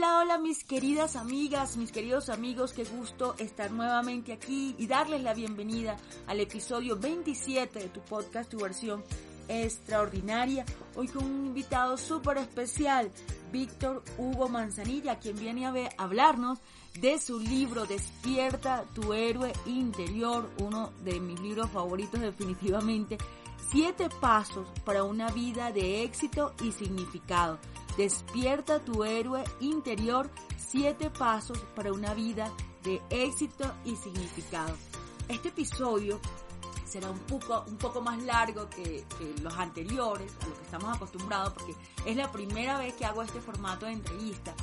Hola, hola mis queridas amigas, mis queridos amigos, qué gusto estar nuevamente aquí y darles la bienvenida al episodio 27 de tu podcast, tu versión extraordinaria. Hoy con un invitado súper especial, Víctor Hugo Manzanilla, quien viene a, ver, a hablarnos de su libro Despierta tu héroe interior, uno de mis libros favoritos definitivamente. Siete pasos para una vida de éxito y significado. Despierta tu héroe interior, siete pasos para una vida de éxito y significado. Este episodio será un poco, un poco más largo que, que, los anteriores, a lo que estamos acostumbrados, porque es la primera vez que hago este formato de entrevista.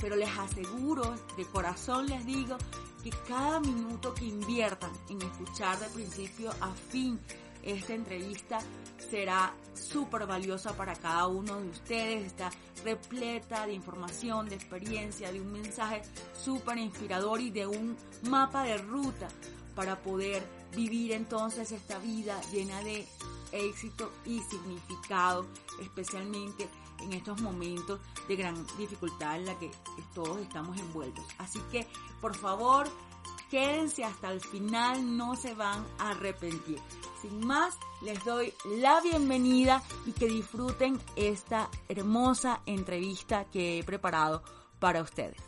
Pero les aseguro, de corazón les digo, que cada minuto que inviertan en escuchar de principio a fin esta entrevista será súper valiosa para cada uno de ustedes. Está repleta de información, de experiencia, de un mensaje súper inspirador y de un mapa de ruta para poder vivir entonces esta vida llena de éxito y significado, especialmente en estos momentos de gran dificultad en la que todos estamos envueltos. Así que, por favor, quédense hasta el final, no se van a arrepentir. Sin más, les doy la bienvenida y que disfruten esta hermosa entrevista que he preparado para ustedes.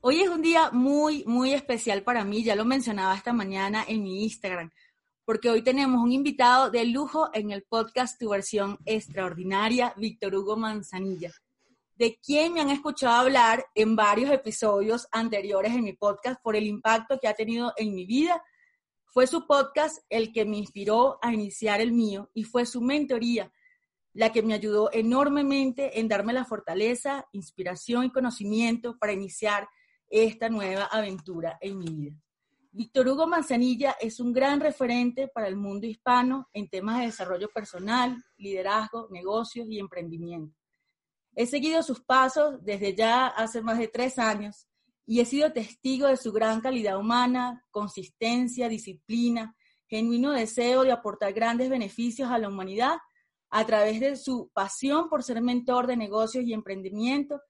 Hoy es un día muy, muy especial para mí, ya lo mencionaba esta mañana en mi Instagram, porque hoy tenemos un invitado de lujo en el podcast Tu versión extraordinaria, Víctor Hugo Manzanilla de quien me han escuchado hablar en varios episodios anteriores en mi podcast por el impacto que ha tenido en mi vida. Fue su podcast el que me inspiró a iniciar el mío y fue su mentoría la que me ayudó enormemente en darme la fortaleza, inspiración y conocimiento para iniciar esta nueva aventura en mi vida. Víctor Hugo Manzanilla es un gran referente para el mundo hispano en temas de desarrollo personal, liderazgo, negocios y emprendimiento. He seguido sus pasos desde ya hace más de tres años y he sido testigo de su gran calidad humana, consistencia, disciplina, genuino deseo de aportar grandes beneficios a la humanidad a través de su pasión por ser mentor de negocios y emprendimiento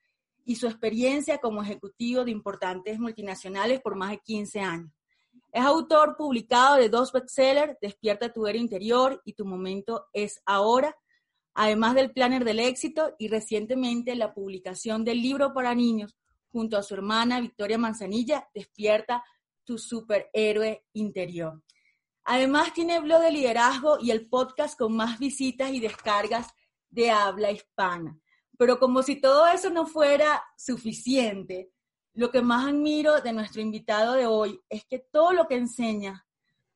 y su experiencia como ejecutivo de importantes multinacionales por más de 15 años. Es autor publicado de dos bestsellers, Despierta tu era interior y Tu momento es ahora, además del planner del éxito y recientemente la publicación del libro para niños junto a su hermana Victoria Manzanilla, Despierta tu superhéroe interior. Además tiene blog de liderazgo y el podcast con más visitas y descargas de habla hispana. Pero como si todo eso no fuera suficiente, lo que más admiro de nuestro invitado de hoy es que todo lo que enseña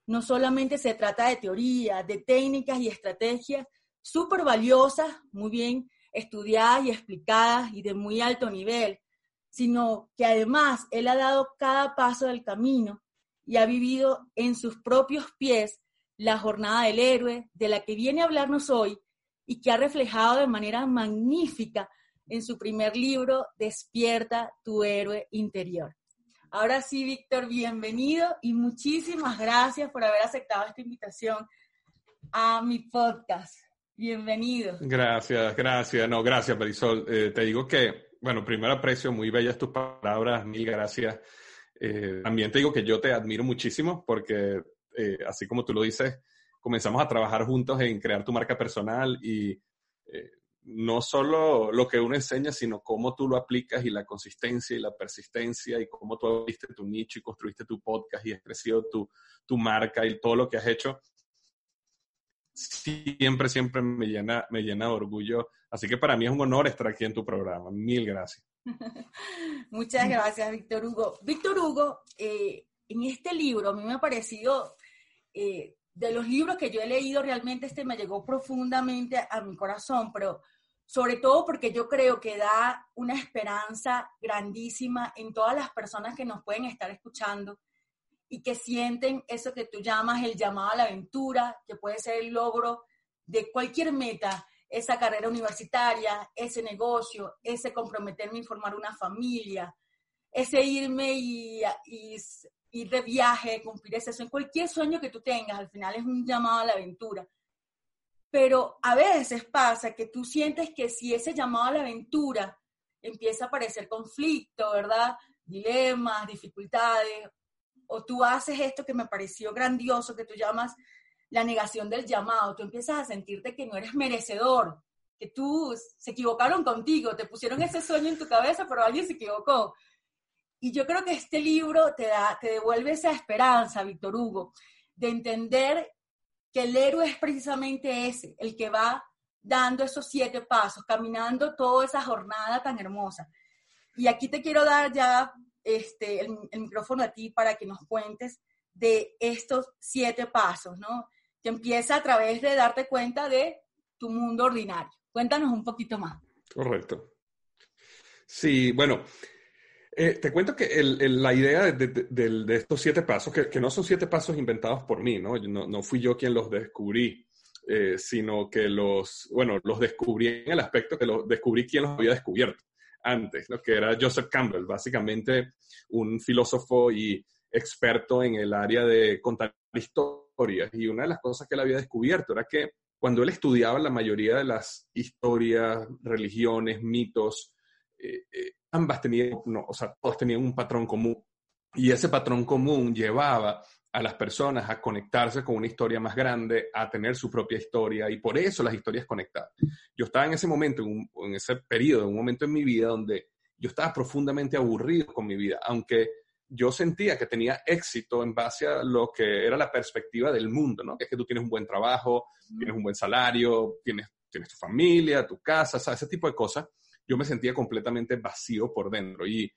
no solamente se trata de teoría, de técnicas y estrategias, súper valiosas, muy bien estudiadas y explicadas y de muy alto nivel, sino que además él ha dado cada paso del camino y ha vivido en sus propios pies la jornada del héroe de la que viene a hablarnos hoy y que ha reflejado de manera magnífica en su primer libro, Despierta tu héroe interior. Ahora sí, Víctor, bienvenido y muchísimas gracias por haber aceptado esta invitación a mi podcast. Bienvenido. Gracias, gracias. No, gracias, Berisol. Eh, te digo que, bueno, primero aprecio muy bellas tus palabras, mil gracias. Eh, también te digo que yo te admiro muchísimo porque, eh, así como tú lo dices, comenzamos a trabajar juntos en crear tu marca personal y no solo lo que uno enseña, sino cómo tú lo aplicas y la consistencia y la persistencia y cómo tú abriste tu nicho y construiste tu podcast y has crecido tu, tu marca y todo lo que has hecho siempre, siempre me llena, me llena de orgullo. Así que para mí es un honor estar aquí en tu programa. Mil gracias. Muchas gracias, Víctor Hugo. Víctor Hugo, eh, en este libro a mí me ha parecido, eh, de los libros que yo he leído, realmente este me llegó profundamente a mi corazón, pero sobre todo porque yo creo que da una esperanza grandísima en todas las personas que nos pueden estar escuchando y que sienten eso que tú llamas el llamado a la aventura, que puede ser el logro de cualquier meta, esa carrera universitaria, ese negocio, ese comprometerme a formar una familia, ese irme y, ir de viaje, cumplir ese sueño, cualquier sueño que tú tengas, al final es un llamado a la aventura. pero a veces pasa que tú sientes que si ese llamado a la aventura empieza a aparecer conflicto, ¿verdad? Dilemas, dificultades, o tú haces esto que me pareció grandioso, que tú llamas la negación del llamado, tú empiezas a sentirte que no eres merecedor, que tú se equivocaron contigo, te pusieron ese sueño en tu cabeza, pero alguien se equivocó. Y yo creo que este libro te, da, te devuelve esa esperanza, Víctor Hugo, de entender que el héroe es precisamente ese, el que va dando esos siete pasos, caminando toda esa jornada tan hermosa. Y aquí te quiero dar ya este, el, micrófono a ti para que nos cuentes de estos siete pasos, ¿no? Que empieza a través de darte cuenta de tu mundo ordinario. Cuéntanos un poquito más. Correcto. Sí, bueno, eh, te cuento que la idea de, estos siete pasos, que, no son siete pasos inventados por mí, ¿no? No, fui yo quien los descubrí, eh, sino que los, bueno, los descubrí en el aspecto que los descubrí quien los había descubierto antes, ¿no? que era Joseph Campbell, básicamente un filósofo y experto en el área de contar historias. Y una de las cosas que él había descubierto era que cuando él estudiaba la mayoría de las historias, religiones, mitos, eh, ambas tenían, o sea, tenían un patrón común. Y ese patrón común llevaba a las personas a conectarse con una historia más grande, a tener su propia historia, y por eso las historias conectadas. Yo estaba en ese momento, en, ese periodo, en un momento en mi vida donde yo estaba profundamente aburrido con mi vida, aunque yo sentía que tenía éxito en base a lo que era la perspectiva del mundo, ¿no? Que es que tú tienes un buen trabajo, tienes un buen salario, tienes, tienes tu familia, tu casa, ese tipo de cosas yo me sentía completamente vacío por dentro. Y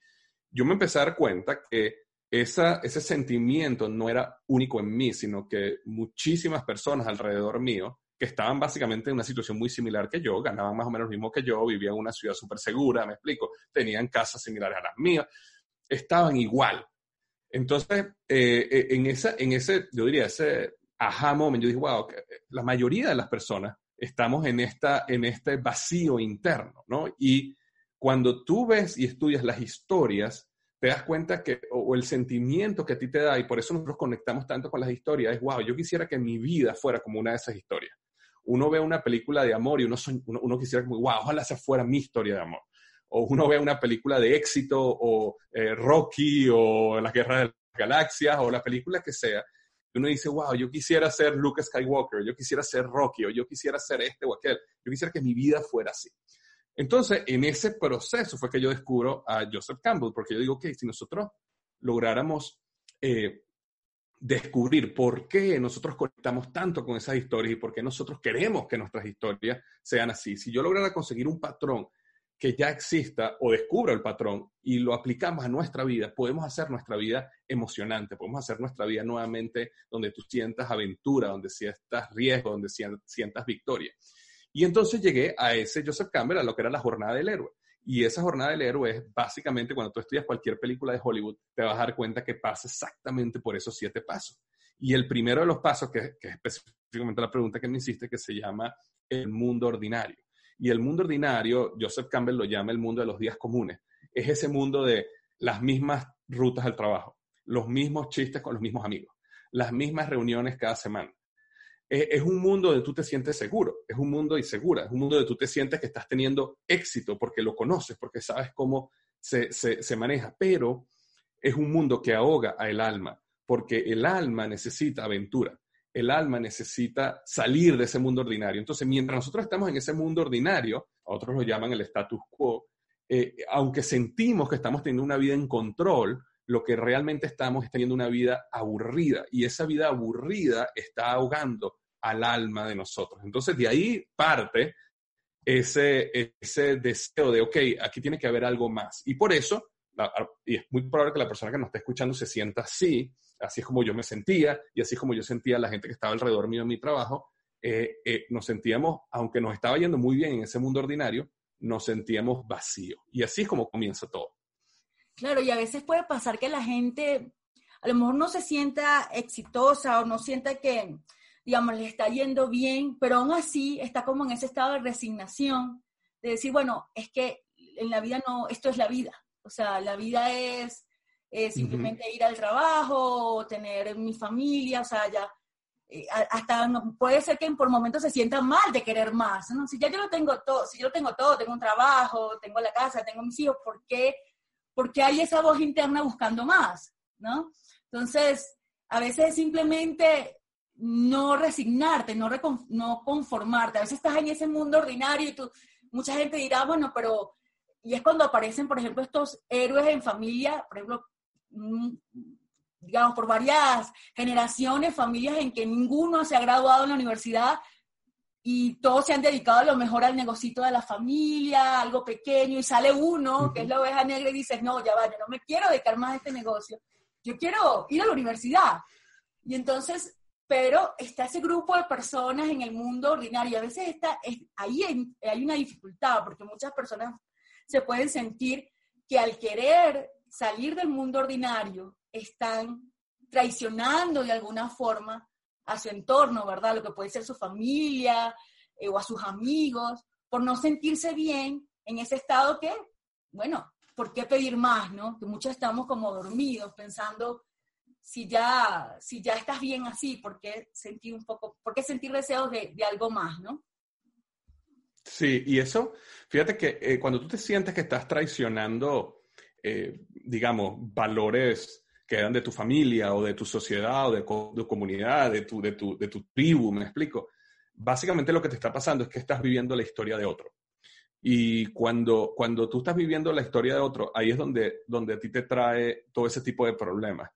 yo me empecé a dar cuenta que ese sentimiento no era único en mí, sino que muchísimas personas alrededor mío, que estaban básicamente en una situación muy similar que yo, ganaban más o menos lo mismo que yo, vivían en una ciudad súper segura, me explico, tenían casas similares a las mías, estaban igual. Entonces, eh, eh, en, esa, en ese, yo diría, ese aha moment, yo dije, wow, la mayoría de las personas estamos en, esta, en este vacío interno, ¿no? Y cuando tú ves y estudias las historias, te das cuenta que, o, el sentimiento que a ti te da, y por eso nosotros conectamos tanto con las historias, es, wow, yo quisiera que mi vida fuera como una de esas historias. Uno ve una película de amor y uno, uno, quisiera wow, ojalá esa fuera mi historia de amor. O uno ve una película de éxito, o eh, Rocky, o La Guerra de las Galaxias, o la película que sea, uno dice, wow, yo quisiera ser Luke Skywalker, yo quisiera ser Rocky, o yo quisiera ser este o aquel, yo quisiera que mi vida fuera así. Entonces, en ese proceso fue que yo descubro a Joseph Campbell, porque yo digo, que si nosotros lográramos eh, descubrir por qué nosotros conectamos tanto con esas historias y por qué nosotros queremos que nuestras historias sean así, si yo lograra conseguir un patrón que ya exista o descubra el patrón y lo aplicamos a nuestra vida, podemos hacer nuestra vida emocionante, podemos hacer nuestra vida nuevamente donde tú sientas aventura, donde sientas riesgo, donde sientas victoria. Y entonces llegué a ese Joseph Campbell, a lo que era la jornada del héroe. Y esa jornada del héroe es básicamente cuando tú estudias cualquier película de Hollywood, te vas a dar cuenta que pasa exactamente por esos siete pasos. Y el primero de los pasos, que, es específicamente la pregunta que me hiciste, que se llama el mundo ordinario. Y el mundo ordinario, Joseph Campbell lo llama el mundo de los días comunes. Es ese mundo de las mismas rutas al trabajo, los mismos chistes con los mismos amigos, las mismas reuniones cada semana. Es, un mundo donde tú te sientes seguro, es un mundo insegura, es un mundo donde tú te sientes que estás teniendo éxito porque lo conoces, porque sabes cómo se, se maneja, pero es un mundo que ahoga al alma, porque el alma necesita aventura el alma necesita salir de ese mundo ordinario. Entonces, mientras nosotros estamos en ese mundo ordinario, otros lo llaman el status quo, eh, aunque sentimos que estamos teniendo una vida en control, lo que realmente estamos es teniendo una vida aburrida y esa vida aburrida está ahogando al alma de nosotros. Entonces, de ahí parte ese, ese deseo de, ok, aquí tiene que haber algo más. Y por eso, y es muy probable que la persona que nos está escuchando se sienta así, así es como yo me sentía y así es como yo sentía a la gente que estaba alrededor mío en mi trabajo, eh, eh, nos sentíamos, aunque nos estaba yendo muy bien en ese mundo ordinario, nos sentíamos vacíos. Y así es como comienza todo. Claro, y a veces puede pasar que la gente a lo mejor no se sienta exitosa o no sienta que, digamos, le está yendo bien, pero aún así está como en ese estado de resignación, de decir, bueno, es que en la vida no, esto es la vida. O sea, la vida es simplemente ir al trabajo, tener mi familia, o sea, ya. eh, hasta puede ser que por momentos se sientan mal de querer más. ¿no? Si ya yo lo tengo todo, si yo lo tengo todo, tengo un trabajo, tengo la casa, tengo mis hijos, ¿por qué, ¿por qué hay esa voz interna buscando más? ¿no? Entonces, a veces simplemente no resignarte, no, no conformarte. A veces estás en ese mundo ordinario y tú, mucha gente dirá, bueno, pero... Y es cuando aparecen, por ejemplo, estos héroes en familia, por ejemplo, mm, digamos, por varias generaciones, familias en que ninguno se ha graduado en la universidad y todos se han dedicado a lo mejor al negocito de la familia, algo pequeño, y sale uno, que es la oveja negra, y dices, no, ya va, yo no me quiero dedicar más a este negocio, yo quiero ir a la universidad. Y entonces pero está ese grupo de personas en el mundo ordinario. A veces está, ahí hay, una dificultad, porque muchas personas se pueden sentir que al querer salir del mundo ordinario están traicionando de alguna forma a su entorno, ¿verdad? Lo que puede ser su familia eh, o a sus amigos, por no sentirse bien en ese estado que, bueno, ¿por qué pedir más, no? Que muchos estamos como dormidos pensando si ya, si ya estás bien así, ¿por qué sentir un poco, por qué sentir deseos de, algo más, no? Sí, y eso, fíjate que eh, cuando tú te sientes que estás traicionando, eh, digamos, valores que eran de tu familia o de tu sociedad o de, tu comunidad, de tu, de, tu, de tu tribu, me explico. Básicamente lo que te está pasando es que estás viviendo la historia de otro. Y cuando, cuando tú estás viviendo la historia de otro, ahí es donde, donde a ti te trae todo ese tipo de problemas.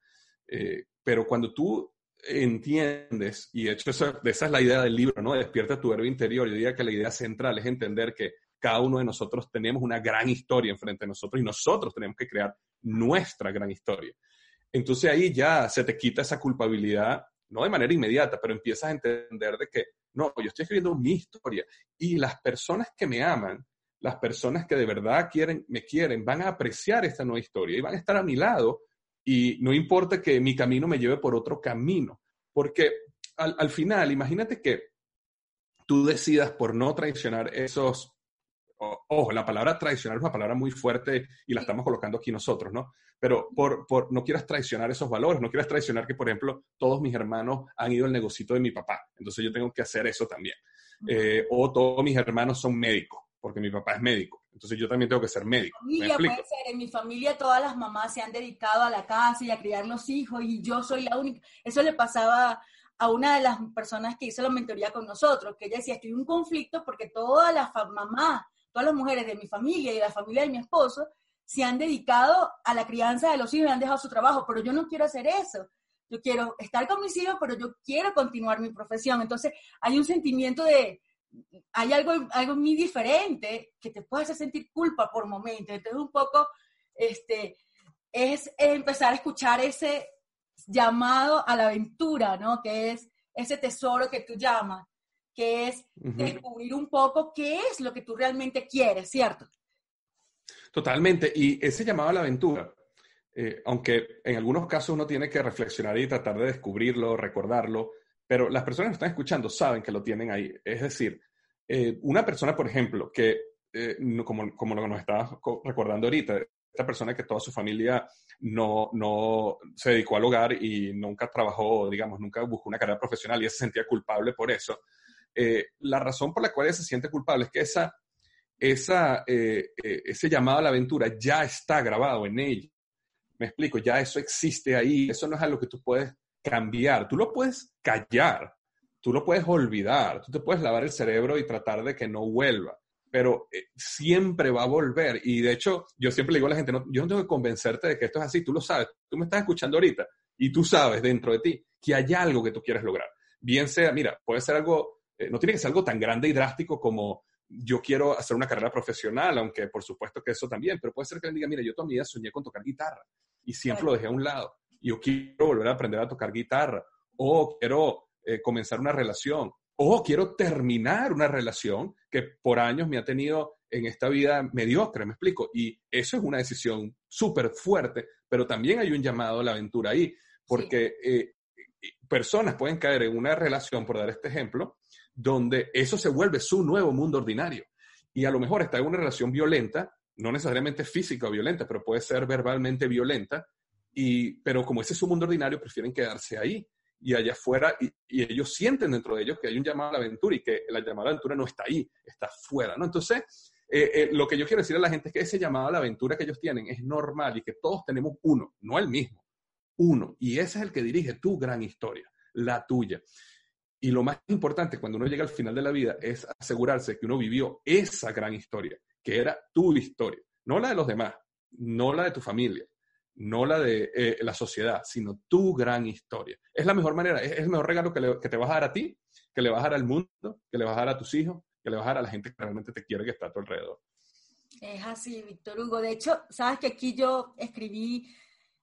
Eh, pero cuando tú entiendes, y de hecho esa, esa, es la idea del libro, ¿no? Despierta tu verbo interior. Yo diría que la idea central es entender que cada uno de nosotros tenemos una gran historia enfrente de nosotros y nosotros tenemos que crear nuestra gran historia. Entonces ahí ya se te quita esa culpabilidad, no de manera inmediata, pero empiezas a entender de que, no, yo estoy escribiendo mi historia y las personas que me aman, las personas que de verdad quieren, me quieren, van a apreciar esta nueva historia y van a estar a mi lado y no importa que mi camino me lleve por otro camino, porque al, final, imagínate que tú decidas por no traicionar esos, ojo, la palabra traicionar es una palabra muy fuerte y la estamos colocando aquí nosotros, ¿no? Pero por, por, no quieras traicionar esos valores, no quieras traicionar que, por ejemplo, todos mis hermanos han ido al negocito de mi papá, entonces yo tengo que hacer eso también. Eh, o todos mis hermanos son médicos, porque mi papá es médico. Entonces yo también tengo que ser médico. Familia puede ser. En mi familia todas las mamás se han dedicado a la casa y a criar los hijos y yo soy la única. Eso le pasaba a una de las personas que hizo la mentoría con nosotros, que ella decía, estoy en un conflicto porque todas las mamás, todas las mujeres de mi familia y de la familia de mi esposo se han dedicado a la crianza de los hijos y han dejado su trabajo, pero yo no quiero hacer eso. Yo quiero estar con mis hijos, pero yo quiero continuar mi profesión. Entonces hay un sentimiento de, hay algo, algo muy diferente que te puede hacer sentir culpa por momentos. Entonces, un poco, este, es empezar a escuchar ese llamado a la aventura, ¿no? Que es ese tesoro que tú llamas, que es descubrir un poco qué es lo que tú realmente quieres, ¿cierto? Totalmente. Y ese llamado a la aventura, eh, aunque en algunos casos uno tiene que reflexionar y tratar de descubrirlo, recordarlo, pero las personas que están escuchando saben que lo tienen ahí. Es decir, eh, una persona, por ejemplo, que, eh, como, como lo que nos estabas recordando ahorita, esta persona que toda su familia no, no se dedicó al hogar y nunca trabajó, digamos, nunca buscó una carrera profesional y se sentía culpable por eso. Eh, la razón por la cual ella se siente culpable es que esa, esa, ese llamado a la aventura ya está grabado en ella. Me explico, ya eso existe ahí, eso no es algo que tú puedes cambiar, tú lo puedes callar, tú lo puedes olvidar, tú te puedes lavar el cerebro y tratar de que no vuelva, pero eh, siempre va a volver. Y de hecho, yo siempre le digo a la gente, no, yo no tengo que convencerte de que esto es así, tú lo sabes, tú me estás escuchando ahorita y tú sabes dentro de ti que hay algo que tú quieres lograr. Bien sea, mira, puede ser algo, eh, no tiene que ser algo tan grande y drástico como yo quiero hacer una carrera profesional, aunque por supuesto que eso también, pero puede ser que le diga, mira, yo toda mi vida soñé con tocar guitarra y siempre lo dejé a un lado yo quiero volver a aprender a tocar guitarra, o quiero eh, comenzar una relación, o quiero terminar una relación que por años me ha tenido en esta vida mediocre, me explico. Y eso es una decisión súper fuerte, pero también hay un llamado a la aventura ahí, porque eh, personas pueden caer en una relación, por dar este ejemplo, donde eso se vuelve su nuevo mundo ordinario. Y a lo mejor está en una relación violenta, no necesariamente física o violenta, pero puede ser verbalmente violenta, y, pero como ese es su mundo ordinario, prefieren quedarse ahí. y allá afuera, y, ellos sienten dentro de ellos que hay un llamado a la aventura y que la llamada a la aventura no está ahí, está fuera, ¿no? Entonces, eh, eh, lo que yo quiero decir a la gente es que ese llamado a la aventura que ellos tienen es normal y que todos tenemos uno, no el mismo, uno, y ese es el que dirige tu gran historia, la tuya. Y lo más importante cuando uno llega al final de la vida es asegurarse que uno vivió esa gran historia, que era tu historia, no la de los demás, no la de tu familia, no la de eh, la sociedad, sino tu gran historia. Es la mejor manera, es, el mejor regalo que, te vas a dar a ti, que le vas a dar al mundo, que le vas a dar a tus hijos, que le vas a dar a la gente que realmente te quiere, que está a tu alrededor. Es así, Víctor Hugo. De hecho, sabes que aquí yo escribí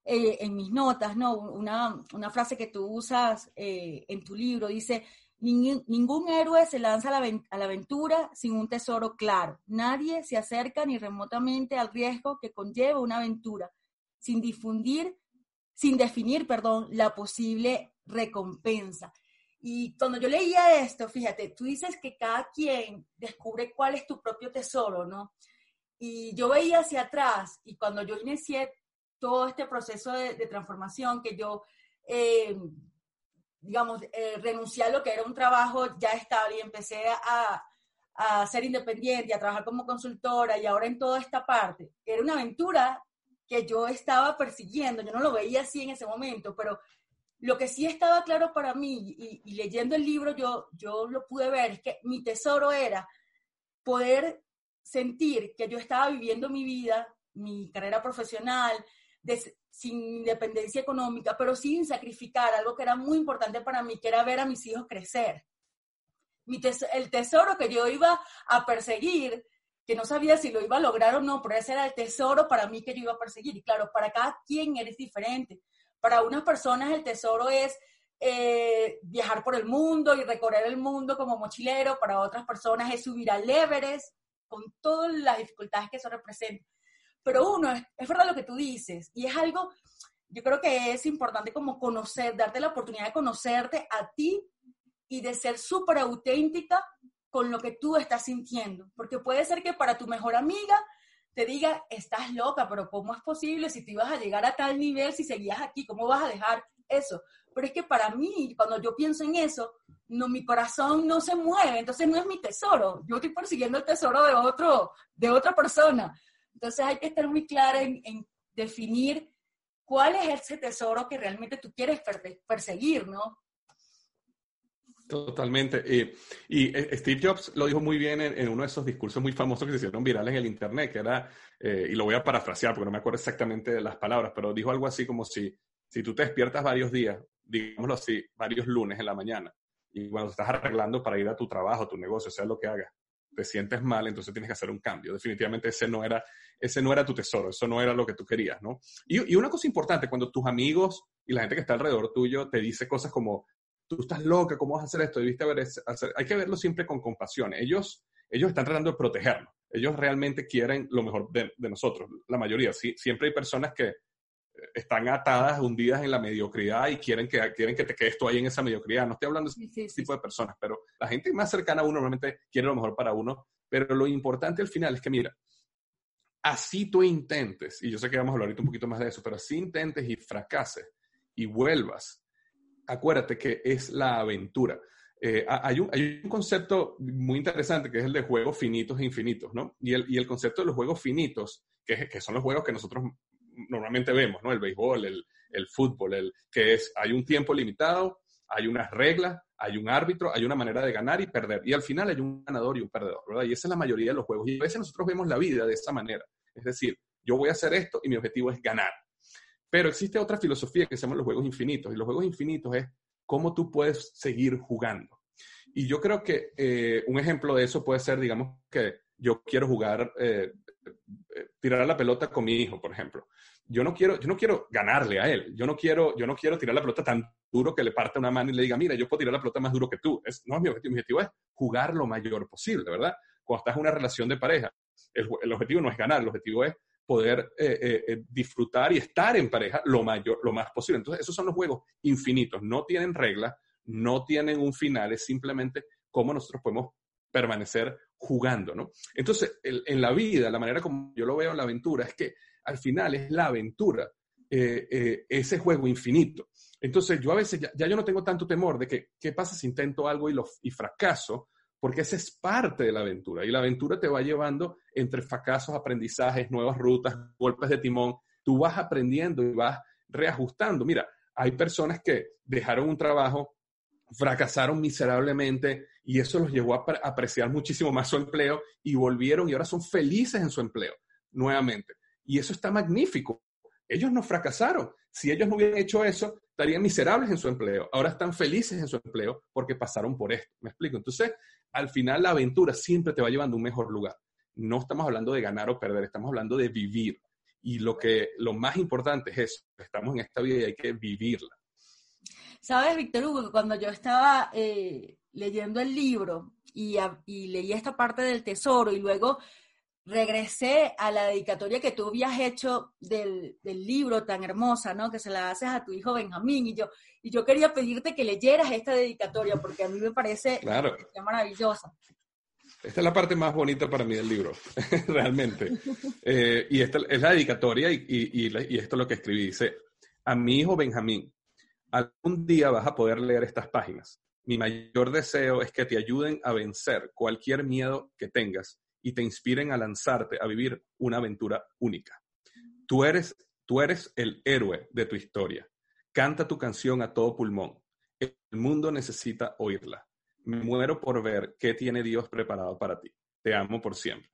eh, en mis notas, ¿no? Una, frase que tú usas eh, en tu libro, dice, Ningún, héroe se lanza a la, a la, aventura sin un tesoro claro. Nadie se acerca ni remotamente al riesgo que conlleva una aventura sin difundir, sin definir, perdón, la posible recompensa. Y cuando yo leía esto, fíjate, tú dices que cada quien descubre cuál es tu propio tesoro, ¿no? Y yo veía hacia atrás y cuando yo inicié todo este proceso de, transformación, que yo eh, digamos, eh, renuncié a lo que era un trabajo ya estable y empecé a, a ser independiente, a trabajar como consultora y ahora en toda esta parte. Era una aventura que yo estaba persiguiendo, yo no lo veía así en ese momento, pero lo que sí estaba claro para mí y, leyendo el libro yo, yo lo pude ver, es que mi tesoro era poder sentir que yo estaba viviendo mi vida, mi carrera profesional, sin independencia económica, pero sin sacrificar algo que era muy importante para mí, que era ver a mis hijos crecer. el tesoro que yo iba a perseguir, que no sabía si lo iba a lograr o no, pero ese era el tesoro para mí que yo iba a perseguir. Y claro, para cada quien eres diferente. Para unas personas el tesoro es eh, viajar por el mundo y recorrer el mundo como mochilero, para otras personas es subir al Everest, con todas las dificultades que eso representa pero uno, es, verdad lo que tú dices, y es algo, yo creo que es importante como conocer, darte la oportunidad de conocerte a ti y de ser súper auténtica con lo que tú estás sintiendo, porque puede ser que para tu mejor amiga te diga, estás loca, pero ¿cómo es posible si tú ibas a llegar a tal nivel si seguías aquí? ¿Cómo vas a dejar eso? Pero es que para mí, cuando yo pienso en eso, no, mi corazón no se mueve, entonces no es mi tesoro. Yo estoy persiguiendo el tesoro de otro, de otra persona. Entonces hay que estar muy clara en, definir cuál es ese tesoro que realmente tú quieres perseguir, ¿no? Totalmente. y eh, Steve Jobs lo dijo muy bien en, uno de esos discursos muy famosos que se hicieron virales en el Internet, que era, eh, y lo voy a parafrasear porque no me acuerdo exactamente de las palabras, pero dijo algo así como si, si tú te despiertas varios días, digámoslo así, varios lunes en la mañana, y cuando estás arreglando para ir a tu trabajo, tu negocio, sea lo que hagas, te sientes mal, entonces tienes que hacer un cambio. Definitivamente ese no era, ese no era tu tesoro, eso no era lo que tú querías, ¿no? Y, una cosa importante, cuando tus amigos y la gente que está alrededor tuyo te dice cosas como, tú estás loca, ¿cómo vas a hacer esto? Debiste. Hay que verlo siempre con compasión. Ellos, ellos están tratando de protegernos. Ellos realmente quieren lo mejor de, nosotros, la mayoría. Sí, siempre hay personas que están atadas, hundidas en la mediocridad y quieren que, quieren que te quedes tú ahí en esa mediocridad. No estoy hablando de ese tipo de personas, pero la gente más cercana a uno normalmente quiere lo mejor para uno. Pero lo importante al final es que, mira, así tú intentes, y yo sé que vamos a hablar ahorita un poquito más de eso, pero así intentes y fracases y vuelvas, acuérdate que es la aventura. Eh, hay, un, hay, un, concepto muy interesante que es el de juegos finitos e infinitos, ¿no? Y el, y el concepto de los juegos finitos, que, que son los juegos que nosotros normalmente vemos, ¿no? El béisbol, el, el fútbol, el, que es, hay un tiempo limitado, hay unas reglas, hay un árbitro, hay una manera de ganar y perder. Y al final hay un ganador y un perdedor, ¿verdad? Y esa es la mayoría de los juegos. Y a veces nosotros vemos la vida de esa manera. Es decir, yo voy a hacer esto y mi objetivo es ganar. Pero existe otra filosofía que se llama los juegos infinitos. Y los juegos infinitos es cómo tú puedes seguir jugando. Y yo creo que eh, un ejemplo de eso puede ser, digamos, que yo quiero jugar, eh, tirar la pelota con mi hijo, por ejemplo yo no quiero, yo no quiero ganarle a él, yo no quiero, yo no quiero tirar la pelota tan duro que le parte una mano y le diga, mira, yo puedo tirar la pelota más duro que tú. Es, no es mi objetivo, mi objetivo es jugar lo mayor posible, ¿verdad? Cuando estás en una relación de pareja, el, objetivo no es ganar, el objetivo es poder eh, eh, eh, disfrutar y estar en pareja lo, mayor, lo más posible. Entonces, esos son los juegos infinitos, no tienen reglas, no tienen un final, es simplemente cómo nosotros podemos permanecer jugando, ¿no? Entonces, en la vida, la manera como yo lo veo en la aventura es que al final es la aventura eh, eh, ese juego infinito. Entonces yo a veces ya, yo no tengo tanto temor de que qué pasa si intento algo y, lo, y fracaso, porque esa es parte de la aventura y la aventura te va llevando entre fracasos, aprendizajes, nuevas rutas, golpes de timón, tú vas aprendiendo y vas reajustando. Mira, hay personas que dejaron un trabajo, fracasaron miserablemente y eso los llevó a apreciar muchísimo más su empleo y volvieron y ahora son felices en su empleo nuevamente. Y eso está magnífico. Ellos no fracasaron. Si ellos no hubieran hecho eso, estarían miserables en su empleo. Ahora están felices en su empleo porque pasaron por esto. ¿Me explico? Entonces, al final la aventura siempre te va llevando a un mejor lugar. No estamos hablando de ganar o perder, estamos hablando de vivir. Y lo que lo más importante es eso. Estamos en esta vida y hay que vivirla. Sabes, Víctor Hugo, cuando yo estaba eh, leyendo el libro y, y leí esta parte del tesoro y luego regresé a la dedicatoria que tú habías hecho del, libro tan hermosa, ¿no? Que se la haces a tu hijo Benjamín. Y yo, y yo quería pedirte que leyeras esta dedicatoria porque a mí me parece maravillosa. Esta es la parte más bonita para mí del libro, realmente. Eh, y esta es la dedicatoria y, y, y esto es lo que escribí. Dice, a mi hijo Benjamín, algún día vas a poder leer estas páginas. Mi mayor deseo es que te ayuden a vencer cualquier miedo que tengas y te inspiren a lanzarte a vivir una aventura única. Tú eres, tú eres el héroe de tu historia. Canta tu canción a todo pulmón. El mundo necesita oírla. Me muero por ver qué tiene Dios preparado para ti. Te amo por siempre.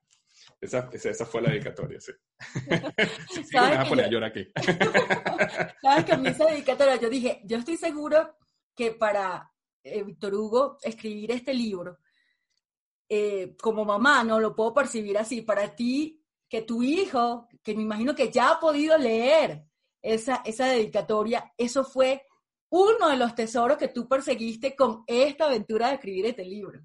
Esa, esa, fue la dedicatoria, sí. sí me a poner a llorar aquí. Sabes que a mí esa dedicatoria, yo dije, yo estoy seguro que para eh, Víctor Hugo escribir este libro, eh, como mamá, no lo puedo percibir así. Para ti, que tu hijo, que me imagino que ya ha podido leer esa, esa dedicatoria, eso fue uno de los tesoros que tú perseguiste con esta aventura de escribir este libro.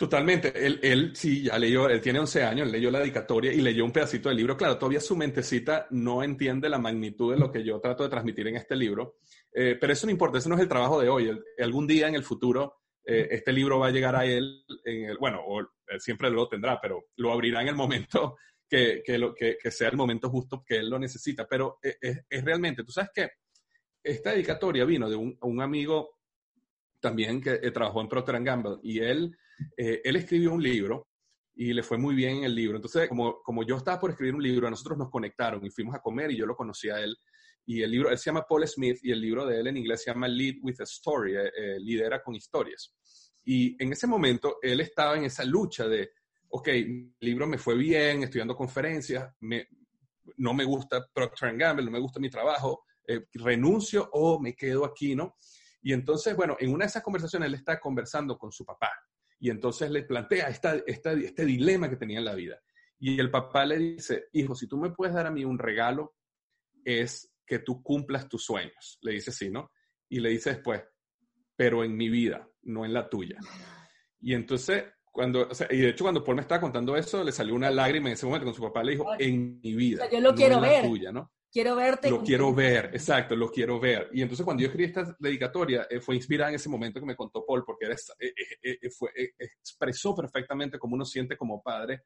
Totalmente. Él, él sí, ya leyó, él tiene 11 años, leyó la dedicatoria y leyó un pedacito del libro. Claro, todavía su mentecita no entiende la magnitud de lo que yo trato de transmitir en este libro, eh, pero eso no importa, eso no es el trabajo de hoy. algún día en el futuro eh, este libro va a llegar a él, en el, bueno, o siempre lo tendrá, pero lo abrirá en el momento que, que, lo, que, sea el momento justo que él lo necesita. Pero es, es, realmente, tú sabes que esta dedicatoria vino de un, un amigo también que eh, trabajó en Procter Gamble y él, eh, él escribió un libro y le fue muy bien en el libro. Entonces, como, yo estaba por escribir un libro, a nosotros nos conectaron y fuimos a comer y yo lo conocí a él y el libro, él se llama Paul Smith y el libro de él en inglés se llama Lead with a Story, eh, eh, lidera con historias. Y en ese momento él estaba en esa lucha de, ok, el libro me fue bien, estoy dando conferencias, no me gusta Procter Gamble, no me gusta mi trabajo, renuncio o me quedo aquí, ¿no? Y entonces, bueno, en una de esas conversaciones él está conversando con su papá y entonces le plantea esta, esta, este dilema que tenía en la vida. Y el papá le dice, hijo, si tú me puedes dar a mí un regalo, es que tú cumplas tus sueños. Le dice sí, ¿no? Y le dice después, pero en mi vida, no en la tuya. Y entonces, cuando, o sea, y de hecho cuando Paul me estaba contando eso, le salió una lágrima en ese momento con su papá, le dijo, en mi vida. yo lo quiero en ver. La tuya, ¿no? Quiero verte. Lo quiero ver, exacto, lo quiero ver. Y entonces cuando yo escribí esta dedicatoria, eh, fue inspirada en ese momento que me contó Paul, porque eh, eh, fue, expresó perfectamente cómo uno siente como padre.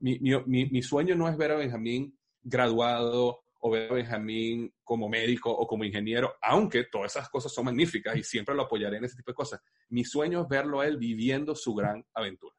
Mi, mi, mi, sueño no es ver a Benjamín graduado, o ver a Benjamín como médico o como ingeniero, aunque todas esas cosas son magníficas y siempre lo apoyaré en ese tipo de cosas. Mi sueño es verlo a él viviendo su gran aventura.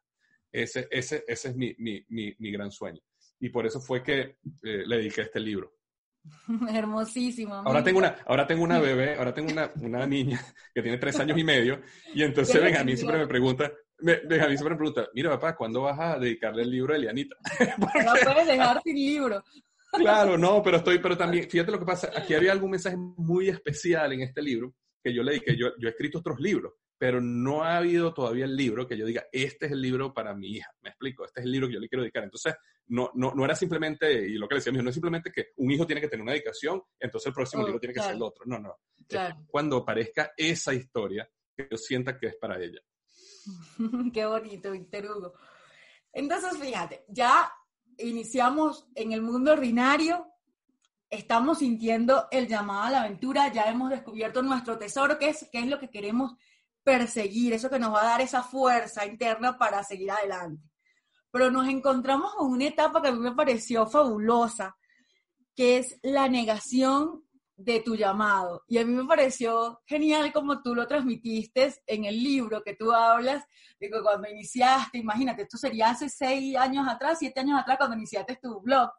Ese, ese, ese es mi, mi, mi, gran sueño. Y por eso fue que eh, le dediqué este libro. Hermosísimo. Ahora tengo, una, ahora tengo una bebé, ahora tengo una, una niña que tiene tres años y medio, y entonces Benjamín siempre me pregunta, Benjamín siempre me pregunta, mira papá, ¿cuándo vas a dedicarle el libro a Elianita? No puedes dejar sin libro. Claro, no, pero estoy, pero también, fíjate lo que pasa, aquí había algún mensaje muy especial en este libro que yo leí, que yo, yo he escrito otros libros, pero no ha habido todavía el libro que yo diga, este es el libro para mi hija, me explico, este es el libro que yo le quiero dedicar. Entonces, no, no, no era simplemente, y lo que le decía no es simplemente que un hijo tiene que tener una dedicación, entonces el próximo oh, libro tiene que ser el otro. No, no. Cuando aparezca esa historia, que yo sienta que es para ella. Qué bonito, Víctor Hugo. Entonces, fíjate, ya iniciamos en el mundo ordinario, estamos sintiendo el llamado a la aventura, ya hemos descubierto nuestro tesoro, que es, qué es lo que queremos perseguir, eso que nos va a dar esa fuerza interna para seguir adelante. Pero nos encontramos en una etapa que a mí me pareció fabulosa, que es la negación de tu llamado. Y a mí me pareció genial como tú lo transmitiste en el libro que tú hablas, de que cuando iniciaste, imagínate, esto sería hace seis años atrás, siete años atrás, cuando iniciaste tu blog,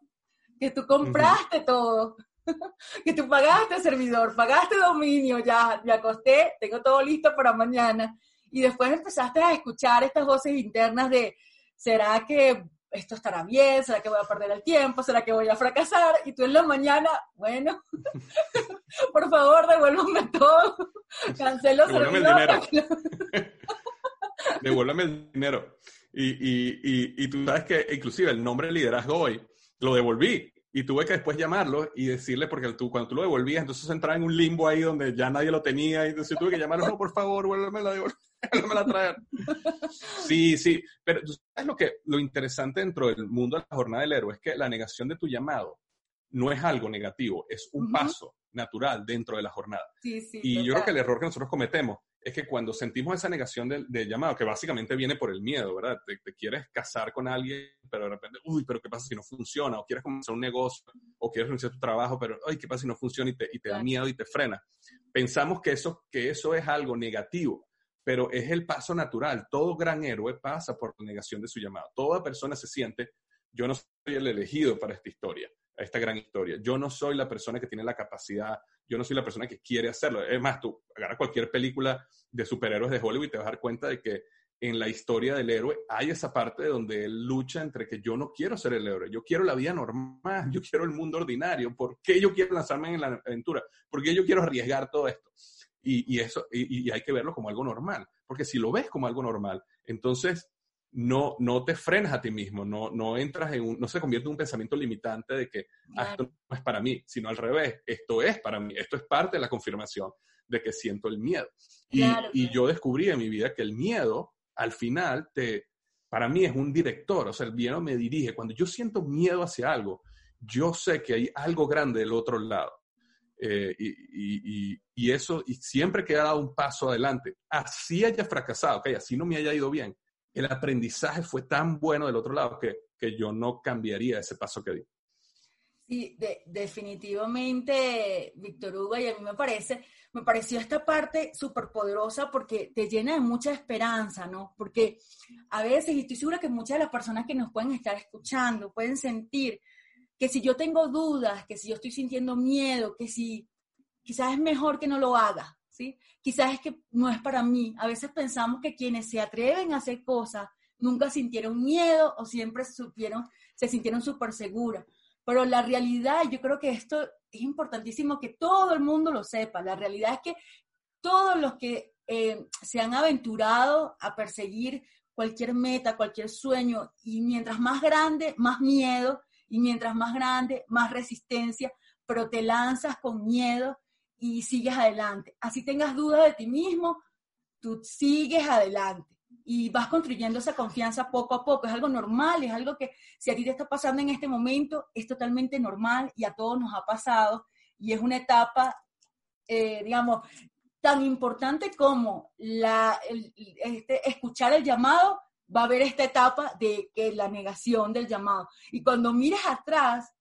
que tú compraste todo, que tú pagaste servidor, pagaste dominio, ya me acosté, tengo todo listo para mañana. Y después empezaste a escuchar estas voces internas de, ¿será que esto estará bien? ¿Será que voy a perder el tiempo? ¿Será que voy a fracasar? Y tú en la mañana, bueno, por favor, devuélveme todo, cancelo Devuélveme el dinero. devuélveme el dinero. Y, y, y, y, tú sabes que inclusive el nombre liderazgo hoy lo devolví y tuve que después llamarlo y decirle, porque tú, cuando tú lo devolvías, entonces entraba en un limbo ahí donde ya nadie lo tenía y entonces tuve que llamarlo, no, por favor, vuélveme la devolver. me la traer. Sí, sí, pero ¿sabes lo, que, lo interesante dentro del mundo de la jornada del héroe? Es que la negación de tu llamado no es algo negativo, es un paso natural dentro de la jornada. Sí, sí, y yo creo que el error que nosotros cometemos es que cuando sentimos esa negación del, llamado, que básicamente viene por el miedo, ¿verdad? Te, quieres casar con alguien, pero de repente, uy, pero ¿qué pasa si no funciona? O quieres comenzar un negocio, o quieres renunciar a tu trabajo, pero, ay, ¿qué pasa si no funciona? Y te, y te da miedo y te frena. Pensamos que eso, que eso es algo negativo pero es el paso natural. Todo gran héroe pasa por la negación de su llamado. Toda persona se siente, yo no soy el elegido para esta historia, esta gran historia. Yo no soy la persona que tiene la capacidad, yo no soy la persona que quiere hacerlo. Es más, tú agarra cualquier película de superhéroes de Hollywood y te vas a dar cuenta de que en la historia del héroe hay esa parte donde él lucha entre que yo no quiero ser el héroe, yo quiero la vida normal, yo quiero el mundo ordinario, ¿por qué yo quiero lanzarme en la aventura? ¿Por qué yo quiero arriesgar todo esto? Y, eso, y, hay que verlo como algo normal, porque si lo ves como algo normal, entonces no, no te frenas a ti mismo, no, no entras en un, no se convierte en un pensamiento limitante de que ah, esto no es para mí, sino al revés, esto es para mí, esto es parte de la confirmación de que siento el miedo. Y, y yo descubrí en mi vida que el miedo, al final, te, para mí es un director, o sea, el miedo me dirige. Cuando yo siento miedo hacia algo, yo sé que hay algo grande del otro lado. Eh, y, eso, y siempre que ha dado un paso adelante, así haya fracasado, que así no me haya ido bien, el aprendizaje fue tan bueno del otro lado que, que yo no cambiaría ese paso que di. Sí, definitivamente, Víctor Hugo, y a mí me parece, me pareció esta parte súper poderosa porque te llena de mucha esperanza, ¿no? Porque a veces, y estoy segura que muchas de las personas que nos pueden estar escuchando pueden sentir que si yo tengo dudas, que si yo estoy sintiendo miedo, que si quizás es mejor que no lo haga, ¿sí? Quizás es que no es para mí. A veces pensamos que quienes se atreven a hacer cosas nunca sintieron miedo o siempre supieron, se sintieron súper seguras. Pero la realidad, yo creo que esto es importantísimo que todo el mundo lo sepa. La realidad es que todos los que eh, se han aventurado a perseguir cualquier meta, cualquier sueño, y mientras más grande, más miedo, y mientras más grande, más resistencia, pero te lanzas con miedo y sigues adelante. Así tengas dudas de ti mismo, tú sigues adelante y vas construyendo esa confianza poco a poco. Es algo normal, es algo que si a ti te está pasando en este momento, es totalmente normal y a todos nos ha pasado y es una etapa, eh, digamos, tan importante como la, este, escuchar el llamado, va a haber esta etapa de que la negación del llamado. Y cuando mires atrás,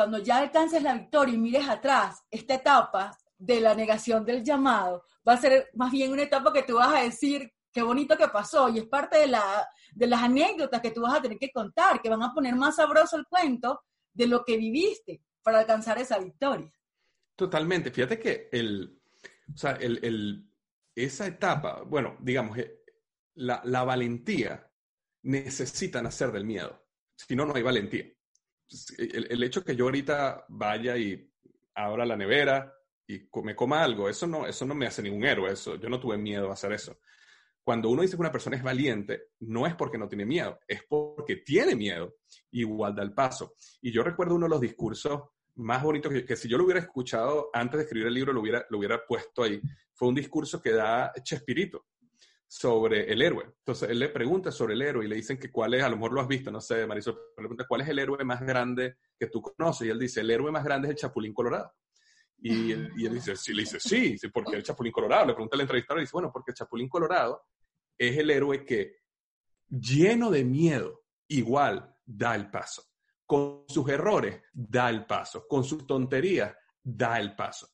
cuando ya alcances la victoria y mires atrás, esta etapa de la negación del llamado va a ser más bien una etapa que tú vas a decir, qué bonito que pasó, y es parte de, la, de las anécdotas que tú vas a tener que contar, que van a poner más sabroso el cuento de lo que viviste para alcanzar esa victoria. Totalmente. Fíjate que el, o sea, el, esa etapa, bueno, digamos, eh, la, valentía necesita nacer del miedo. Si no, no hay valentía. El, hecho que yo ahorita vaya y abra la nevera y me coma algo, eso no, eso no me hace ningún héroe. Eso, yo no tuve miedo a hacer eso. Cuando uno dice que una persona es valiente, no es porque no tiene miedo, es porque tiene miedo. Igual da el paso. Y yo recuerdo uno de los discursos más bonitos que, si yo lo hubiera escuchado antes de escribir el libro, lo hubiera, lo hubiera puesto ahí. Fue un discurso que da Chespirito sobre el héroe. Entonces él le pregunta sobre el héroe y le dicen que cuál es, a lo mejor lo has visto, no sé, Marisol, le pregunta cuál es el héroe más grande que tú conoces y él dice, el héroe más grande es el Chapulín Colorado. Y él, dice, sí, le dice, sí, porque el Chapulín Colorado, le pregunta al entrevistador y dice, bueno, porque el Chapulín Colorado es el héroe que lleno de miedo, igual da el paso. con sus errores, da el paso, con sus tonterías, da el paso.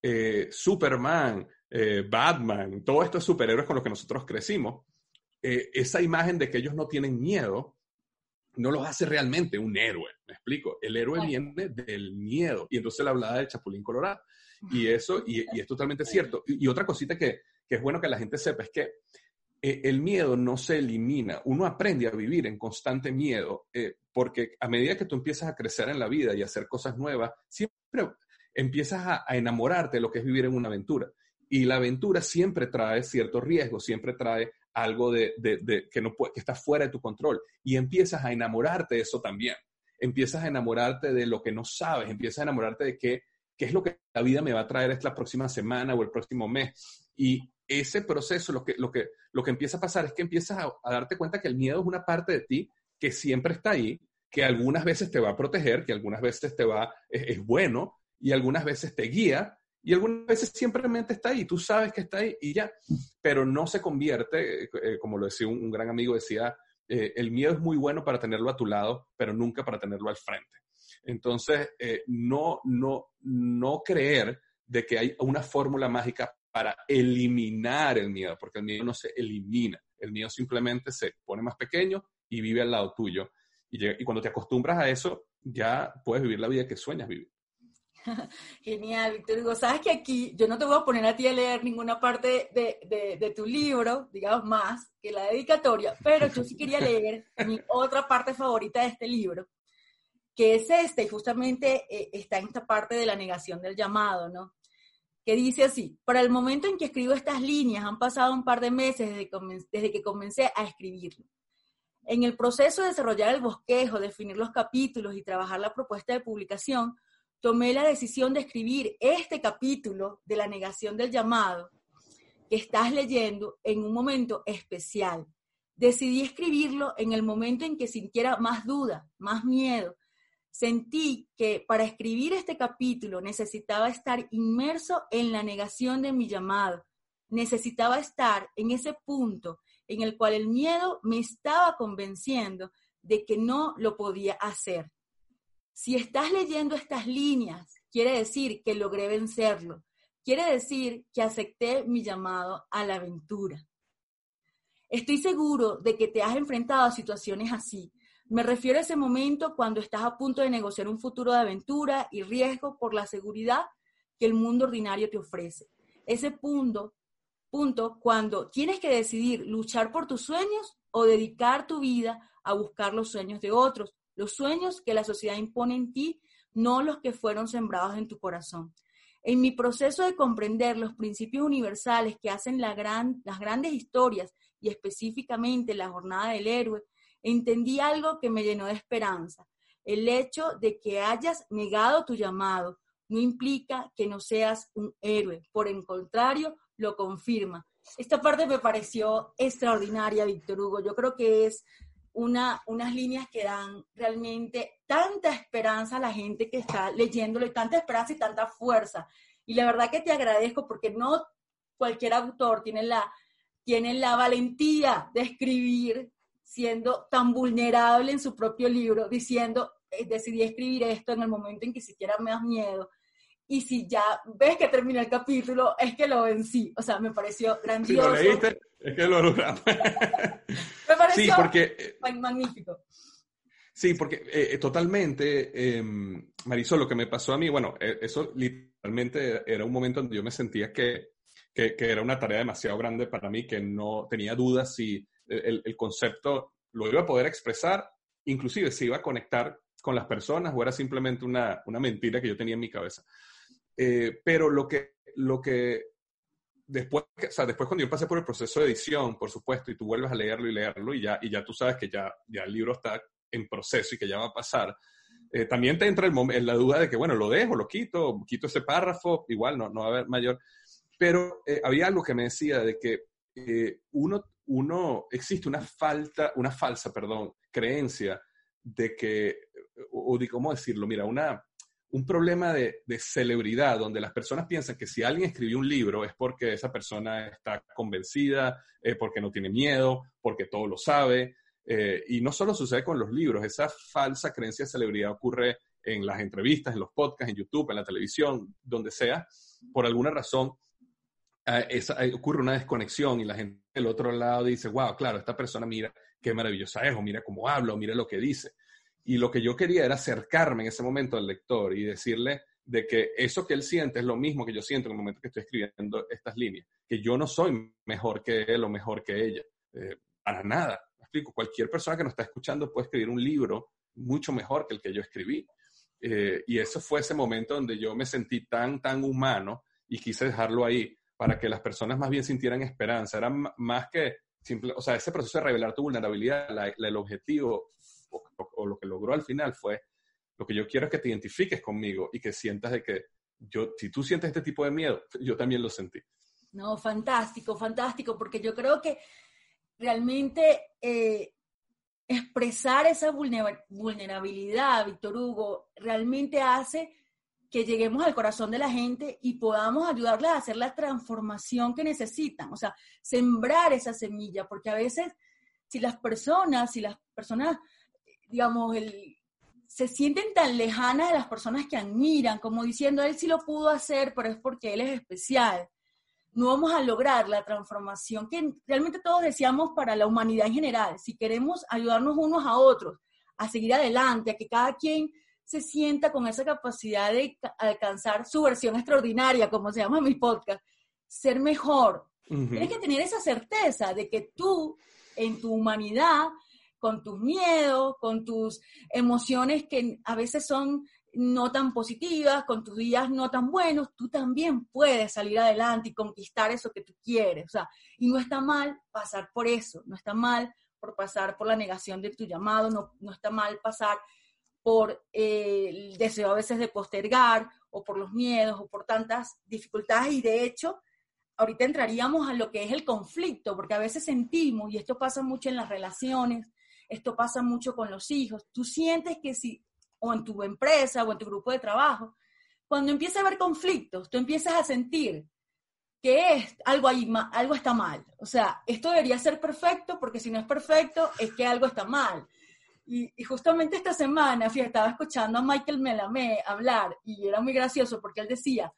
Eh, Superman, eh, Batman, todos estos superhéroes con los que nosotros crecimos, eh, esa imagen de que ellos no tienen miedo, no los hace realmente un héroe, ¿me explico? El héroe viene del miedo. Y entonces él hablaba del Chapulín Colorado. Y eso, y, es totalmente cierto. Y, otra cosita que, es bueno que la gente sepa es que eh, el miedo no se elimina. Uno aprende a vivir en constante miedo, eh, porque a medida que tú empiezas a crecer en la vida y a hacer cosas nuevas, siempre empiezas a, a enamorarte de lo que es vivir en una aventura. Y la aventura siempre trae cierto riesgo, siempre trae algo de, que, no que está fuera de tu control. Y empiezas a enamorarte de eso también. Empiezas a enamorarte de lo que no sabes, empiezas a enamorarte de qué, qué es lo que la vida me va a traer esta próxima semana o el próximo mes. Y ese proceso, lo que, lo que, lo que empieza a pasar es que empiezas a, darte cuenta que el miedo es una parte de ti que siempre está ahí, que algunas veces te va a proteger, que algunas veces te va, es bueno y algunas veces te guía, y algunas veces simplemente está ahí, tú sabes que está ahí y ya, pero no se convierte, eh, como lo decía un, gran amigo, decía, eh, el miedo es muy bueno para tenerlo a tu lado, pero nunca para tenerlo al frente. Entonces, eh, no, no, no creer de que hay una fórmula mágica para eliminar el miedo, porque el miedo no se elimina, el miedo simplemente se pone más pequeño y vive al lado tuyo. Y, y cuando te acostumbras a eso, ya puedes vivir la vida que sueñas vivir. Genial, Víctor Hugo. Sabes que aquí yo no te voy a poner a ti a leer ninguna parte de, tu libro, digamos más que la dedicatoria, pero yo sí quería leer mi otra parte favorita de este libro, que es este, y justamente eh, está en esta parte de la negación del llamado, ¿no? Que dice así, para el momento en que escribo estas líneas han pasado un par de meses desde, desde que comencé a escribirlo. En el proceso de desarrollar el bosquejo, definir los capítulos y trabajar la propuesta de publicación, tomé la decisión de escribir este capítulo de la negación del llamado que estás leyendo en un momento especial. Decidí escribirlo en el momento en que sintiera más duda, más miedo. Sentí que para escribir este capítulo necesitaba estar inmerso en la negación de mi llamado. Necesitaba estar en ese punto en el cual el miedo me estaba convenciendo de que no lo podía hacer. Si estás leyendo estas líneas, quiere decir que logré vencerlo. Quiere decir que acepté mi llamado a la aventura. Estoy seguro de que te has enfrentado a situaciones así. Me refiero a ese momento cuando estás a punto de negociar un futuro de aventura y riesgo por la seguridad que el mundo ordinario te ofrece. Ese punto, punto cuando tienes que decidir luchar por tus sueños o dedicar tu vida a buscar los sueños de otros, los sueños que la sociedad impone en ti, no los que fueron sembrados en tu corazón. En mi proceso de comprender los principios universales que hacen las grandes historias y específicamente la jornada del héroe, entendí algo que me llenó de esperanza. El hecho de que hayas negado tu llamado no implica que no seas un héroe, por el contrario, lo confirma. Esta parte me pareció extraordinaria, Víctor Hugo. Yo creo que es una, unas líneas que dan realmente tanta esperanza a la gente que está leyéndolo y tanta esperanza y tanta fuerza. Y la verdad que te agradezco porque no cualquier autor tiene la, tiene la valentía de escribir siendo tan vulnerable en su propio libro, diciendo, eh, decidí escribir esto en el momento en que siquiera me das miedo. Y si ya ves que termina el capítulo, es que lo vencí. O sea, me pareció grandioso. Si lo leíste, es que lo logramos. me pareció sí, porque, eh, magnífico. Sí, porque eh, totalmente, em, Marisol, lo que me pasó a mí, bueno, eso literalmente era un momento donde yo me sentía que, que, era una tarea demasiado grande para mí, que no tenía dudas si el, el, concepto lo iba a poder expresar, inclusive si iba a conectar con las personas o era simplemente una, una mentira que yo tenía en mi cabeza. Eh, pero lo que, lo que después, o sea, después cuando yo pasé por el proceso de edición, por supuesto, y tú vuelves a leerlo y leerlo y ya, y ya tú sabes que ya, ya el libro está en proceso y que ya va a pasar, eh, también te entra el en la duda de que, bueno, lo dejo, lo quito, quito ese párrafo, igual no, no va a haber mayor. Pero eh, había algo que me decía de que uno, uno, existe una falta, una falsa, perdón, creencia de que, o, o de cómo decirlo, mira, una, un problema de, celebridad, donde las personas piensan que si alguien escribió un libro es porque esa persona está convencida, eh, porque no tiene miedo, porque todo lo sabe. Eh, y no solo sucede con los libros, esa falsa creencia de celebridad ocurre en las entrevistas, en los podcasts, en YouTube, en la televisión, donde sea. Por alguna razón, ocurre una desconexión y la gente del otro lado dice, wow, claro, esta persona mira qué maravillosa es, o mira cómo habla, o mira lo que dice. Y lo que yo quería era acercarme en ese momento al lector y decirle de que eso que él siente es lo mismo que yo siento en el momento que estoy escribiendo estas líneas, que yo no soy mejor que él o mejor que ella, eh, para nada. ¿Me explico? Cualquier persona que nos está escuchando puede escribir un libro mucho mejor que el que yo escribí. Eh, y eso fue ese momento donde yo me sentí tan, tan humano y quise dejarlo ahí para que las personas más bien sintieran esperanza. Era más que simple, o sea, ese proceso de revelar tu vulnerabilidad, el objetivo o, lo que logró al final fue, lo que yo quiero es que te identifiques conmigo y que sientas de que yo, si tú sientes este tipo de miedo, yo también lo sentí. No, fantástico, fantástico, porque yo creo que realmente eh, expresar esa vulnerabilidad, Víctor Hugo, realmente hace que lleguemos al corazón de la gente y podamos ayudarles a hacer la transformación que necesitan, o sea, sembrar esa semilla, porque a veces si las personas, si las personas, digamos, se sienten tan lejanas de las personas que admiran, como diciendo, él sí lo pudo hacer, pero es porque él es especial, no vamos a lograr la transformación que realmente todos deseamos para la humanidad en general. Si queremos ayudarnos unos a otros, a seguir adelante, a que cada quien se sienta con esa capacidad de alcanzar su versión extraordinaria, como se llama mi podcast, ser mejor. Tienes que tener esa certeza de que tú, en tu humanidad, con tus miedos, con tus emociones que a veces son no tan positivas, con tus días no tan buenos, tú también puedes salir adelante y conquistar eso que tú quieres. O sea, y no está mal pasar por eso, no está mal por pasar por la negación de tu llamado, no, no está mal pasar por eh, el deseo a veces de postergar o por los miedos o por tantas dificultades y de hecho ahorita entraríamos a lo que es el conflicto, porque a veces sentimos, y esto pasa mucho en las relaciones, esto pasa mucho con los hijos, tú sientes que si, o en tu empresa o en tu grupo de trabajo, cuando empieza a haber conflictos, tú empiezas a sentir que es algo ahí, algo está mal. O sea, esto debería ser perfecto porque si no es perfecto es que algo está mal. Y, justamente esta semana, fíjate, estaba escuchando a Michael Melamé hablar y era muy gracioso porque él decía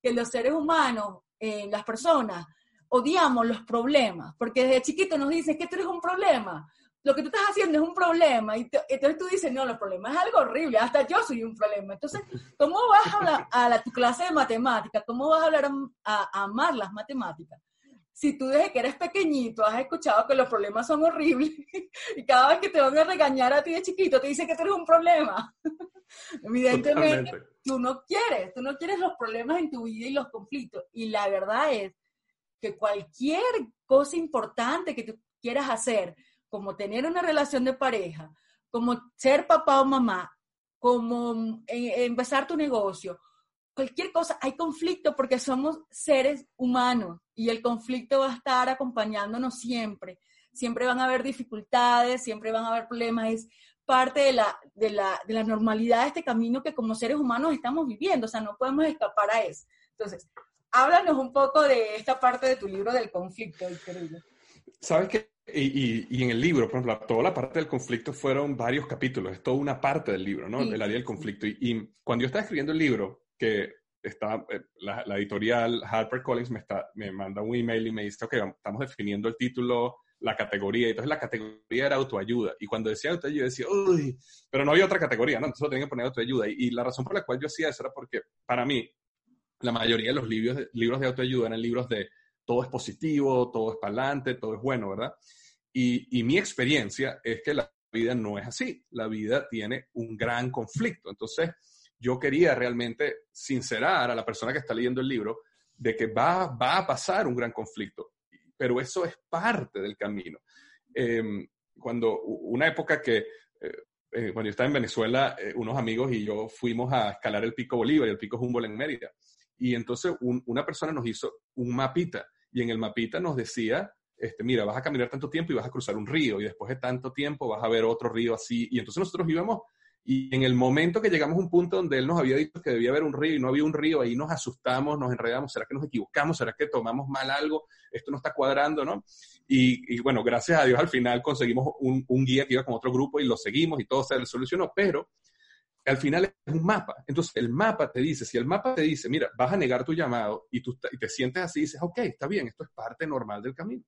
que los seres humanos, eh, las personas, odiamos los problemas, porque desde chiquito nos dicen que tú eres un problema, lo que tú estás haciendo es un problema, y entonces tú dices, no, los problemas es algo horrible, hasta yo soy un problema. Entonces, ¿cómo vas a hablar a la, tu clase de matemáticas? ¿Cómo vas a hablar a amar las matemáticas? si tú desde que eres pequeñito has escuchado que los problemas son horribles y cada vez que te van a regañar a ti de chiquito te dicen que tú eres un problema. Evidentemente, tú no quieres, tú no quieres los problemas en tu vida y los conflictos. Y la verdad es que cualquier cosa importante que tú quieras hacer, como tener una relación de pareja, como ser papá o mamá, como eh, empezar tu negocio, cualquier cosa, hay conflicto porque somos seres humanos y el conflicto va a estar acompañándonos siempre. Siempre van a haber dificultades, siempre van a haber problemas. Es parte de la, de la, de la normalidad de este camino que como seres humanos estamos viviendo. O sea, no podemos escapar a eso. Entonces, háblanos un poco de esta parte de tu libro del conflicto, querido. Sabes que, y, y, en el libro, por ejemplo, toda la parte del conflicto fueron varios capítulos, es toda una parte del libro, ¿no? El área del conflicto. Y, y, cuando yo estaba escribiendo el libro, que está, eh, la, editorial HarperCollins me, está, me manda un email y me dice, ok, estamos definiendo el título, la categoría, y entonces la categoría era autoayuda, y cuando decía autoayuda, yo decía, uy, pero no había otra categoría, ¿no? Entonces lo tenía que poner autoayuda, y, y la razón por la cual yo hacía eso era porque, para mí, la mayoría de los libros de, libros de autoayuda eran libros de todo es positivo, todo es para adelante, todo es bueno, ¿verdad? Y, mi experiencia es que la vida no es así, la vida tiene un gran conflicto, entonces yo quería realmente sincerar a la persona que está leyendo el libro de que va, va a pasar un gran conflicto, pero eso es parte del camino. Em, cuando una época que, eh, eh, cuando yo estaba en Venezuela, eh, unos amigos y yo fuimos a escalar el Pico Bolívar y el Pico Humboldt en Mérida. Y entonces una persona nos hizo un mapita y en el mapita nos decía, este, mira, vas a caminar tanto tiempo y vas a cruzar un río y después de tanto tiempo vas a ver otro río así. Y entonces nosotros íbamos Y en el momento que llegamos a un punto donde él nos había dicho que debía haber un río y no había un río, ahí nos asustamos, nos enredamos, ¿será que nos equivocamos? ¿Será que tomamos mal algo? Esto no está cuadrando, ¿no? Y, bueno, gracias a Dios al final conseguimos un, un, guía que iba con otro grupo y lo seguimos y todo se solucionó, pero al final es un mapa. Entonces el mapa te dice, si el mapa te dice, mira, vas a negar tu llamado y tú y te sientes así, dices, ok, está bien, esto es parte normal del camino.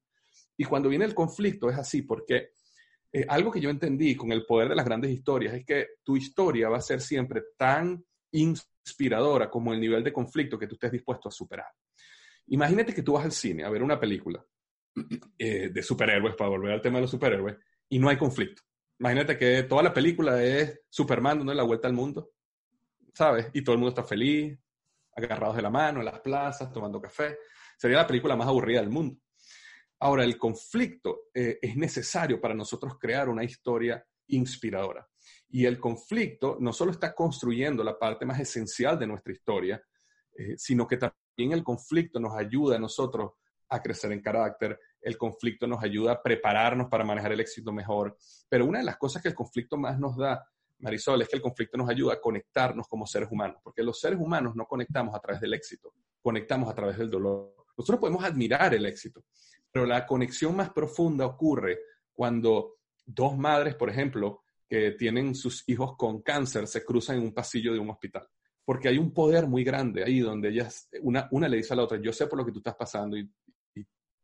Y cuando viene el conflicto es así, porque eh, algo que yo entendí con el poder de las grandes historias es que tu historia va a ser siempre tan inspiradora como el nivel de conflicto que tú estés dispuesto a superar. Imagínate que tú vas al cine a ver una película eh, de superhéroes, para volver al tema de los superhéroes, y no hay conflicto. Imagínate que toda la película es Superman dando la vuelta al mundo, ¿sabes? Y todo el mundo está feliz, agarrados de la mano en las plazas, tomando café. Sería la película más aburrida del mundo. Ahora, el conflicto eh, es necesario para nosotros crear una historia inspiradora. Y el conflicto no solo está construyendo la parte más esencial de nuestra historia, eh, sino que también el conflicto nos ayuda a nosotros a crecer en carácter, el conflicto nos ayuda a prepararnos para manejar el éxito mejor. Pero una de las cosas que el conflicto más nos da, Marisol, es que el conflicto nos ayuda a conectarnos como seres humanos, porque los seres humanos no conectamos a través del éxito, conectamos a través del dolor. Nosotros podemos admirar el éxito, pero la conexión más profunda ocurre cuando dos madres, por ejemplo, que tienen sus hijos con cáncer, se cruzan en un pasillo de un hospital. Porque hay un poder muy grande ahí donde ellas, una, una le dice a la otra, yo sé por lo que tú estás pasando y,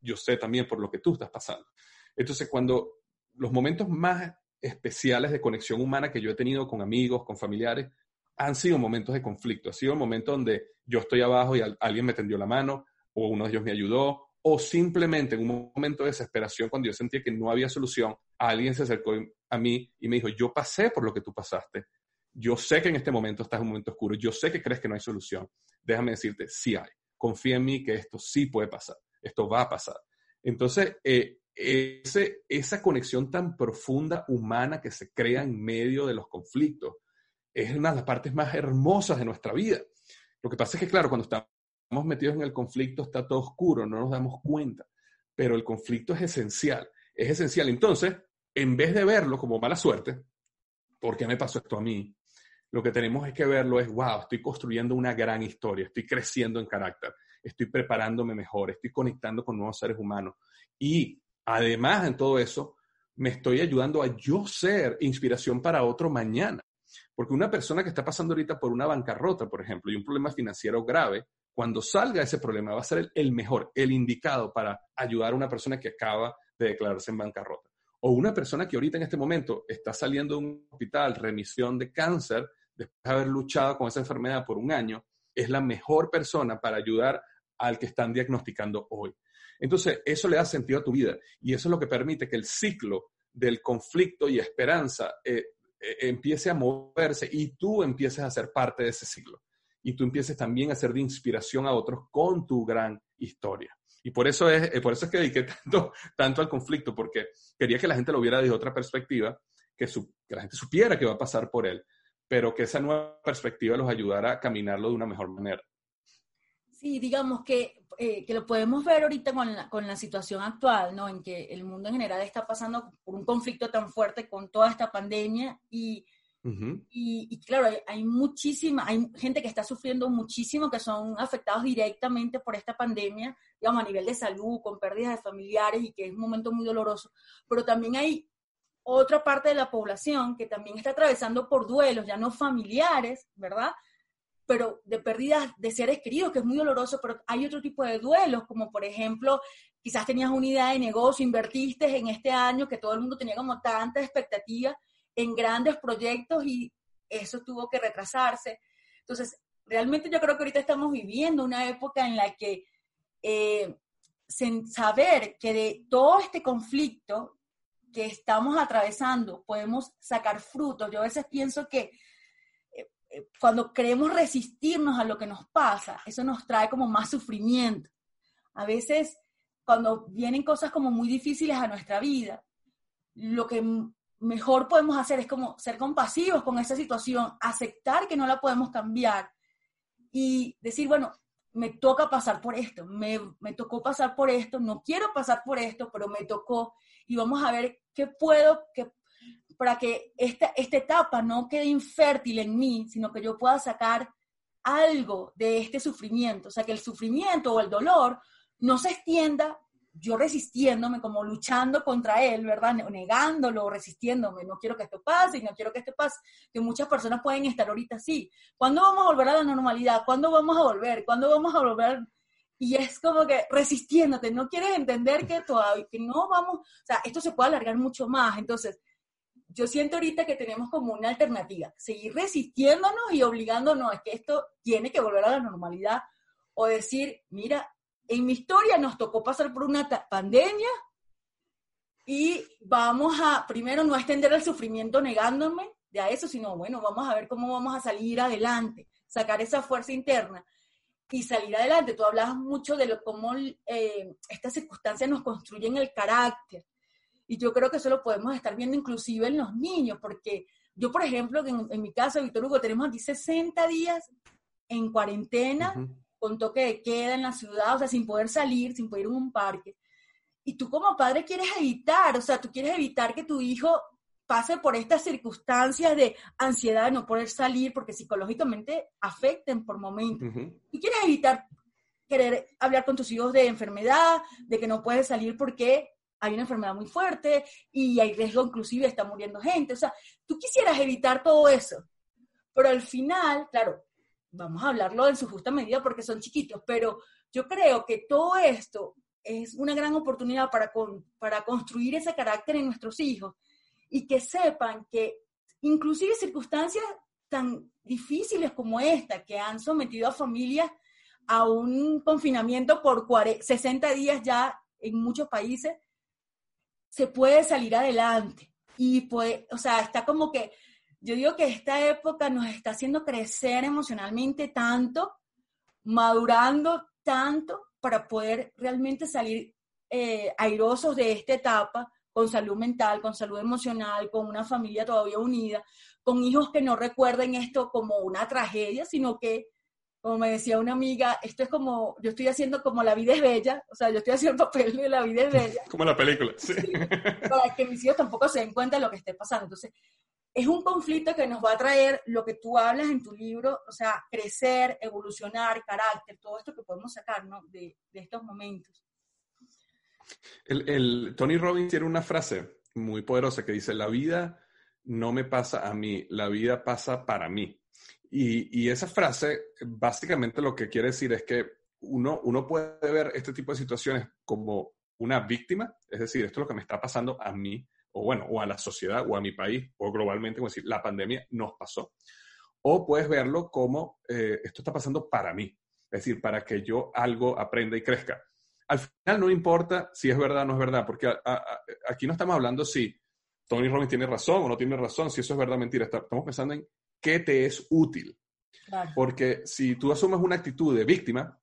yo sé también por lo que tú estás pasando. Entonces, cuando los momentos más especiales de conexión humana que yo he tenido con amigos, con familiares, han sido momentos de conflicto. Ha sido un momento donde yo estoy abajo y alguien me tendió la mano, o uno de ellos me ayudó, o simplemente en un momento de desesperación, cuando yo sentía que no había solución, alguien se acercó a mí y me dijo, yo pasé por lo que tú pasaste. Yo sé que en este momento estás en un momento oscuro. Yo sé que crees que no hay solución. Déjame decirte, sí hay. Confía en mí que esto sí puede pasar. Esto va a pasar. Entonces, eh, ese, esa conexión tan profunda humana que se crea en medio de los conflictos es una de las partes más hermosas de nuestra vida. Lo que pasa es que, claro, cuando estamos metidos en el conflicto está todo oscuro, no nos damos cuenta, pero el conflicto es esencial, es esencial. Entonces, en vez de verlo como mala suerte, ¿por qué me pasó esto a mí? Lo que tenemos es que verlo es, wow, estoy construyendo una gran historia, estoy creciendo en carácter, estoy preparándome mejor, estoy conectando con nuevos seres humanos. Y además en todo eso, me estoy ayudando a yo ser inspiración para otro mañana. Porque una persona que está pasando ahorita por una bancarrota, por ejemplo, y un problema financiero grave, cuando salga ese problema va a ser el, mejor, el indicado para ayudar a una persona que acaba de declararse en bancarrota. O una persona que ahorita en este momento está saliendo de un hospital, remisión de cáncer, después de haber luchado con esa enfermedad por un año, es la mejor persona para ayudar al que están diagnosticando hoy. Entonces, eso le da sentido a tu vida y eso es lo que permite que el ciclo del conflicto y esperanza eh, eh, empiece a moverse y tú empieces a ser parte de ese ciclo y tú empieces también a ser de inspiración a otros con tu gran historia. Y por eso es, eh, por eso es que dediqué tanto, tanto al conflicto, porque quería que la gente lo viera desde otra perspectiva, que, que la gente supiera que va a pasar por él, pero que esa nueva perspectiva los ayudara a caminarlo de una mejor manera. Sí, digamos que, eh, que lo podemos ver ahorita con la, con la situación actual, ¿no? En que el mundo en general está pasando por un conflicto tan fuerte con toda esta pandemia y y, claro, hay, muchísima, hay gente que está sufriendo muchísimo, que son afectados directamente por esta pandemia, digamos, a nivel de salud, con pérdidas de familiares y que es un momento muy doloroso. Pero también hay otra parte de la población que también está atravesando por duelos, ya no familiares, ¿verdad? Pero de pérdidas de seres queridos, que es muy doloroso, pero hay otro tipo de duelos, como por ejemplo, quizás tenías una idea de negocio, invertiste en este año que todo el mundo tenía como tanta expectativa en grandes proyectos y eso tuvo que retrasarse. Entonces, realmente yo creo que ahorita estamos viviendo una época en la que eh, sin saber que de todo este conflicto que estamos atravesando podemos sacar frutos. Yo a veces pienso que cuando queremos resistirnos a lo que nos pasa, eso nos trae como más sufrimiento. A veces cuando vienen cosas como muy difíciles a nuestra vida, lo que mejor podemos hacer es como ser compasivos con esa situación, aceptar que no la podemos cambiar y decir, bueno, me toca pasar por esto, me, me, tocó pasar por esto, no quiero pasar por esto, pero me tocó y vamos a ver qué puedo, qué, para que esta, esta etapa no quede infértil en mí, sino que yo pueda sacar algo de este sufrimiento, o sea, que el sufrimiento o el dolor no se extienda yo resistiéndome, como luchando contra él, ¿verdad? Negándolo, resistiéndome, no quiero que esto pase no quiero que esto pase, que muchas personas pueden estar ahorita así. ¿Cuándo vamos a volver a la normalidad? ¿Cuándo vamos a volver? ¿Cuándo vamos a volver? Y es como que resistiéndote, no quieres entender que todavía, que no vamos, o sea, esto se puede alargar mucho más. Entonces, yo siento ahorita que tenemos como una alternativa, seguir resistiéndonos y obligándonos a que esto tiene que volver a la normalidad o decir, mira, en mi historia nos tocó pasar por una pandemia y vamos a, primero, no extender el sufrimiento negándome de a eso, sino, bueno, vamos a ver cómo vamos a salir adelante, sacar esa fuerza interna y salir adelante. Tú hablabas mucho de lo, cómo eh, estas circunstancias nos construyen el carácter. Y yo creo que eso lo podemos estar viendo inclusive en los niños, porque yo, por ejemplo, en, mi caso, Víctor Hugo, tenemos aquí 60 días en cuarentena, con toque de queda en la ciudad, o sea, sin poder salir, sin poder ir a un parque. Y tú como padre quieres evitar, o sea, tú quieres evitar que tu hijo pase por estas circunstancias de ansiedad, de no poder salir, porque psicológicamente afecten por momentos. Y quieres evitar querer hablar con tus hijos de enfermedad, de que no puedes salir porque hay una enfermedad muy fuerte y hay riesgo inclusive, está muriendo gente. O sea, tú quisieras evitar todo eso, pero al final, claro, vamos a hablarlo en su justa medida porque son chiquitos, pero yo creo que todo esto es una gran oportunidad para, para construir ese carácter en nuestros hijos y que sepan que inclusive circunstancias tan difíciles como esta, que han sometido a familias a un confinamiento por 60 días ya en muchos países, se puede salir adelante. Y puede, o sea, está como que, yo digo que esta época nos está haciendo crecer emocionalmente tanto, madurando tanto para poder realmente salir eh, airosos de esta etapa con salud mental, con salud emocional, con una familia todavía unida, con hijos que no recuerden esto como una tragedia, sino que como me decía una amiga, esto es como, yo estoy haciendo como La vida es bella, o sea, yo estoy haciendo papel de La vida es bella. como la película, sí. Para que mis hijos tampoco se den cuenta de lo que esté pasando. Entonces, es un conflicto que nos va a traer lo que tú hablas en tu libro, o sea, crecer, evolucionar, carácter, todo esto que podemos sacar ¿no? de, de estos momentos. El, el, Tony Robbins tiene una frase muy poderosa que dice, la vida no me pasa a mí, la vida pasa para mí. Y, esa frase básicamente lo que quiere decir es que uno, uno puede ver este tipo de situaciones como una víctima, es decir, esto es lo que me está pasando a mí, o bueno, o a la sociedad, o a mi país, o globalmente, como decir, la pandemia nos pasó. O puedes verlo como eh, esto está pasando para mí, es decir, para que yo algo aprenda y crezca. Al final no importa si es verdad o no es verdad, porque aquí no estamos hablando si Tony Robbins tiene razón o no tiene razón, si eso es verdad o mentira, estamos pensando en qué te es útil. Porque si tú asumes una actitud de víctima,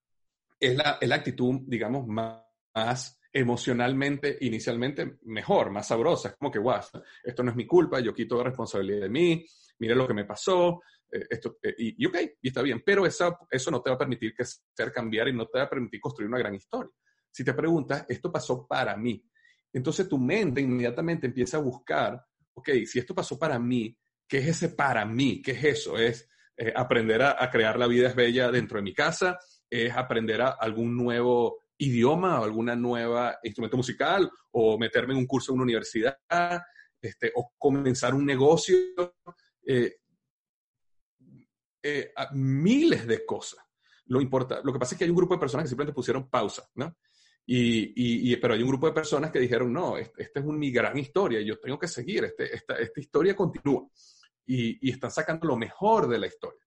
es la, la actitud, digamos, más, emocionalmente, inicialmente mejor, más sabrosa. Es como que, guau, esto no es mi culpa, yo quito la responsabilidad de mí, mire lo que me pasó, eh, esto, eh, y, ok, y está bien, pero eso no te va a permitir que ser cambiar y no te va a permitir construir una gran historia. Si te preguntas, esto pasó para mí, entonces tu mente inmediatamente empieza a buscar, ok, si esto pasó para mí, ¿Qué es ese para mí? ¿Qué es eso? Es eh, aprender a, crear la vida es bella dentro de mi casa, es aprender a algún nuevo idioma o alguna nueva instrumento musical o meterme en un curso en una universidad este, o comenzar un negocio. Eh, eh, miles de cosas. Lo, importa, lo que pasa es que hay un grupo de personas que simplemente pusieron pausa, ¿no? Y, pero hay un grupo de personas que dijeron, no, esta es mi gran historia, yo tengo que seguir, este, esta, esta historia continúa y, están sacando lo mejor de la historia.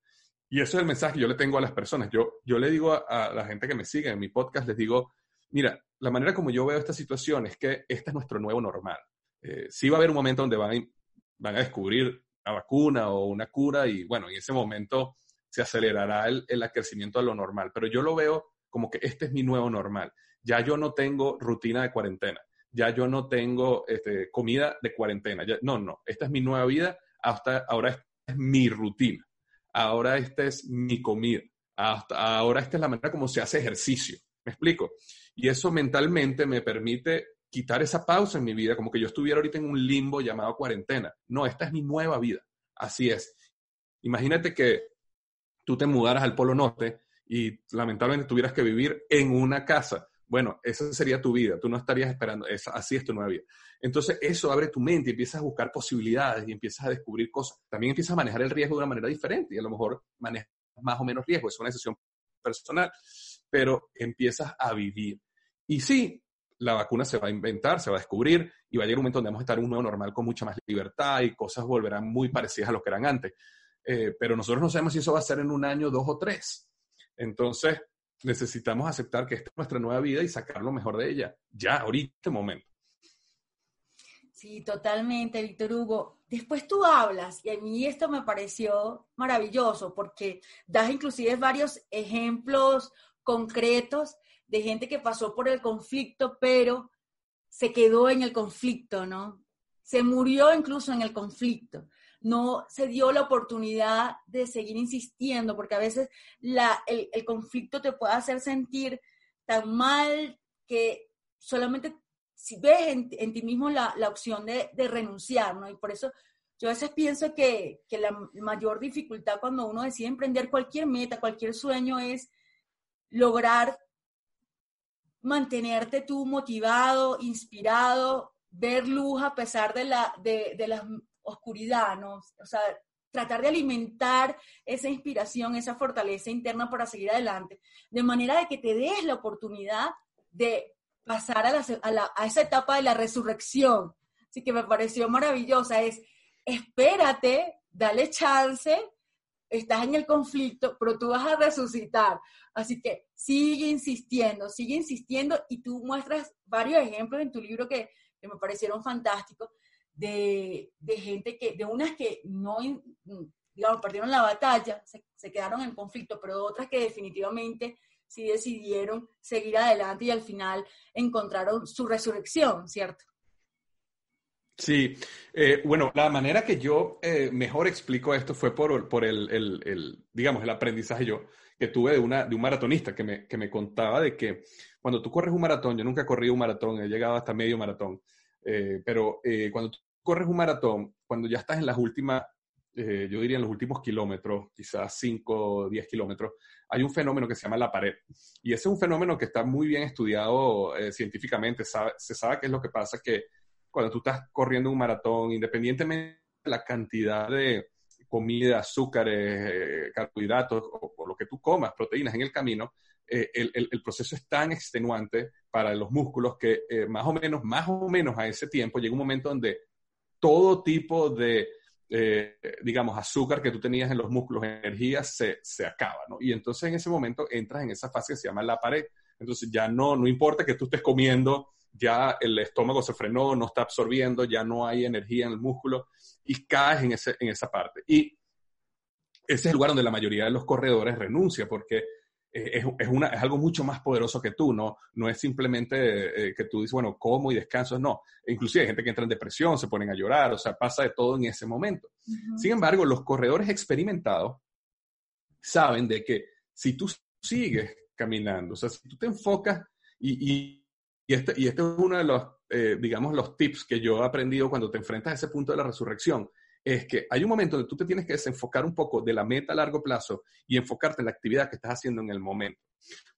Y eso es el mensaje que yo le tengo a las personas. Yo, yo le digo a, la gente que me sigue en mi podcast, les digo, mira, la manera como yo veo esta situación es que este es nuestro nuevo normal. Eh, sí va a haber un momento donde van, van a descubrir una vacuna o una cura y bueno, en ese momento se acelerará el, el crecimiento a lo normal. Pero yo lo veo como que este es mi nuevo normal. Ya yo no tengo rutina de cuarentena. Ya yo no tengo este, comida de cuarentena. no, no, esta es mi nueva vida hasta ahora es mi rutina, ahora esta es mi comida, hasta ahora esta es la manera como se hace ejercicio. ¿Me explico? Y eso mentalmente me permite quitar esa pausa en mi vida, como que yo estuviera ahorita en un limbo llamado cuarentena. No, esta es mi nueva vida. Así es. Imagínate que tú te mudaras al Polo Norte y lamentablemente tuvieras que vivir en una casa. Bueno, esa sería tu vida, tú no estarías esperando, así es tu nueva vida. Entonces eso abre tu mente y empiezas a buscar posibilidades y empiezas a descubrir cosas. También empiezas a manejar el riesgo de una manera diferente y a lo mejor manejas más o menos riesgo, es una decisión personal, pero empiezas a vivir. Y sí, la vacuna se va a inventar, se va a descubrir y va a llegar un momento donde vamos a estar en un nuevo normal con mucha más libertad y cosas volverán muy parecidas a lo que eran antes. Eh, pero nosotros no sabemos si eso va a ser en un año, dos o tres. Entonces, necesitamos aceptar que esta es nuestra nueva vida y sacar lo mejor de ella, ya, ahorita, momento. Sí, totalmente, Víctor Hugo. Después tú hablas, y a mí esto me pareció maravilloso, porque das inclusive varios ejemplos concretos de gente que pasó por el conflicto, pero se quedó en el conflicto, ¿no? Se murió incluso en el conflicto no se dio la oportunidad de seguir insistiendo, porque a veces el, conflicto te puede hacer sentir tan mal que solamente si ves en, ti mismo la, opción de, renunciar, ¿no? Y por eso yo a veces pienso que, que la mayor dificultad cuando uno decide emprender cualquier meta, cualquier sueño es lograr mantenerte tú motivado, inspirado, ver luz a pesar de, la, de, de las oscuridad, ¿no? O sea, tratar de alimentar esa inspiración, esa fortaleza interna para seguir adelante, de manera de que te des la oportunidad de pasar a, esa etapa de la resurrección. Así que me pareció maravillosa, es espérate, dale chance, estás en el conflicto, pero tú vas a resucitar. Así que sigue insistiendo, sigue insistiendo y tú muestras varios ejemplos en tu libro que, que me parecieron fantásticos de, gente que, de unas que no, digamos, perdieron la batalla, se, quedaron en conflicto, pero otras que definitivamente sí decidieron seguir adelante y al final encontraron su resurrección, ¿cierto? Sí, eh, bueno, la manera que yo eh, mejor explico esto fue por, por el, el, digamos, el aprendizaje yo que tuve de, una, de un maratonista que me, que me contaba de que cuando tú corres un maratón, yo nunca he corrido un maratón, he llegado hasta medio maratón, eh, pero eh, cuando tú corres un maratón, cuando ya estás en las últimas, eh, yo diría en los últimos kilómetros, quizás 5 o 10 kilómetros, hay un fenómeno que se llama la pared. Y ese es un fenómeno que está muy bien estudiado científicamente. se sabe qué es lo que pasa, que cuando tú estás corriendo un maratón, independientemente de la cantidad de comida, azúcares, carbohidratos o, lo que tú comas, proteínas en el camino, el, el, proceso es tan extenuante para los músculos que eh, más o menos, más o menos a ese tiempo llega un momento donde todo tipo de, eh, digamos, azúcar que tú tenías en los músculos, energía, se, se acaba, ¿no? Y entonces en ese momento entras en esa fase que se llama la pared. Entonces ya no, no importa que tú estés comiendo, ya el estómago se frenó, no está absorbiendo, ya no hay energía en el músculo y caes en, ese, en esa parte. Y ese es el lugar donde la mayoría de los corredores renuncia porque es, es, una, es, algo mucho más poderoso que tú, ¿no? No es simplemente eh, que tú dices, bueno, como y descanso, no. Inclusive hay gente que entra en depresión, se ponen a llorar, o sea, pasa de todo en ese momento. Sin embargo, los corredores experimentados saben de que si tú sigues caminando, o sea, si tú te enfocas y, y, y este, y este es uno de los, eh, digamos, los tips que yo he aprendido cuando te enfrentas a ese punto de la resurrección, es que hay un momento donde tú te tienes que desenfocar un poco de la meta a largo plazo y enfocarte en la actividad que estás haciendo en el momento.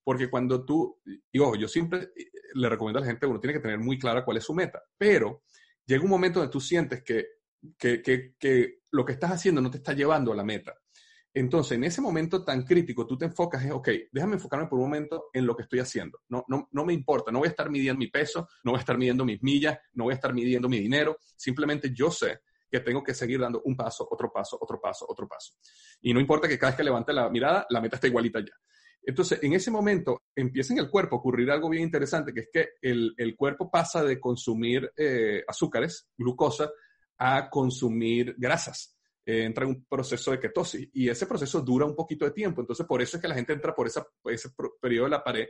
Porque cuando tú, y ojo, yo siempre eh, le recomiendo a la gente, uno tiene que tener muy clara cuál es su meta, pero llega un momento donde tú sientes que, que, que, lo que estás haciendo no te está llevando a la meta. Entonces, en ese momento tan crítico, tú te enfocas en, ok, déjame enfocarme por un momento en lo que estoy haciendo. No, no, no me importa, no voy a estar midiendo mi peso, no voy a estar midiendo mis millas, no voy a estar midiendo mi dinero. Simplemente yo sé que tengo que seguir dando un paso, otro paso, otro paso, otro paso. Y no importa que cada vez que levante la mirada, la meta esté igualita ya. Entonces, en ese momento empieza en el cuerpo a ocurrir algo bien interesante, que es que el, el cuerpo pasa de consumir eh, azúcares, glucosa, a consumir grasas. Eh, entra en un proceso de ketosis y ese proceso dura un poquito de tiempo. Entonces, por eso es que la gente entra por esa, ese periodo de la pared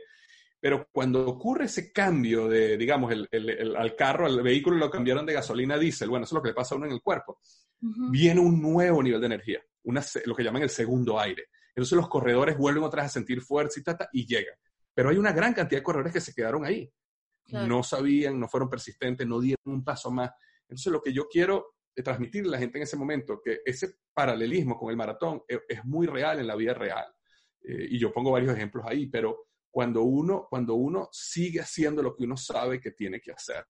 pero cuando ocurre ese cambio de, digamos, el, al carro, al vehículo lo cambiaron de gasolina a diésel, bueno, eso es lo que le pasa a uno en el cuerpo, viene un nuevo nivel de energía, una, lo que llaman el segundo aire. Entonces los corredores vuelven otra vez a sentir fuerza y tata y llegan. Pero hay una gran cantidad de corredores que se quedaron ahí. no sabían, no fueron persistentes, no dieron un paso más. Entonces, lo que yo quiero transmitirle a la gente en ese momento, que ese paralelismo con el maratón es, es muy real en la vida real. Eh, y yo pongo varios ejemplos ahí, pero cuando uno, cuando uno sigue haciendo lo que uno sabe que tiene que hacer.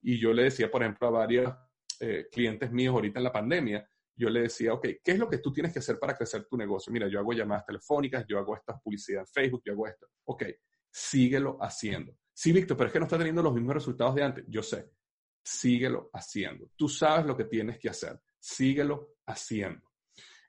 Y yo le decía, por ejemplo, a varios eh, clientes míos ahorita en la pandemia, yo le decía, ok, ¿qué es lo que tú tienes que hacer para crecer tu negocio? Mira, yo hago llamadas telefónicas, yo hago esta publicidad en Facebook, yo hago esto. Ok, síguelo haciendo. Sí, Víctor, pero es que no está teniendo los mismos resultados de antes. Yo sé, síguelo haciendo. Tú sabes lo que tienes que hacer, síguelo haciendo.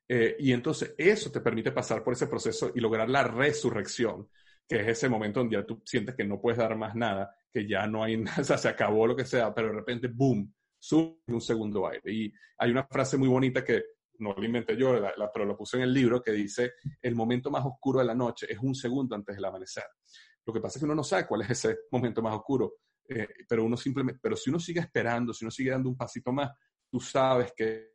Eh, y entonces eso te permite pasar por ese proceso y lograr la resurrección, que es ese momento donde ya tú sientes que no puedes dar más nada, que ya no hay nada, se acabó lo que sea, pero de repente, boom, sube un segundo aire. Y hay una frase muy bonita que no la inventé yo, pero lo puse en el libro, que dice, el momento más oscuro de la noche es un segundo antes del amanecer. Lo que pasa es que uno no sabe cuál es ese momento más oscuro, eh, pero uno simplemente, pero si uno sigue esperando, si uno sigue dando un pasito más, tú sabes que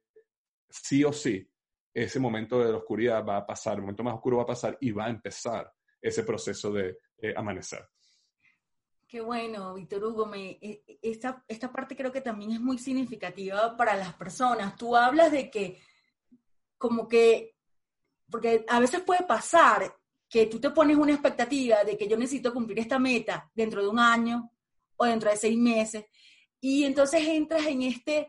sí o sí ese momento de la oscuridad va a pasar, el momento más oscuro va a pasar y va a empezar ese proceso de eh, amanecer. Qué bueno, Víctor Hugo. Me, e, e, esta, esta parte creo que también es muy significativa para las personas. Tú hablas de que, como que, porque a veces puede pasar que tú te pones una expectativa de que yo necesito cumplir esta meta dentro de un año o dentro de seis meses, y entonces entras en este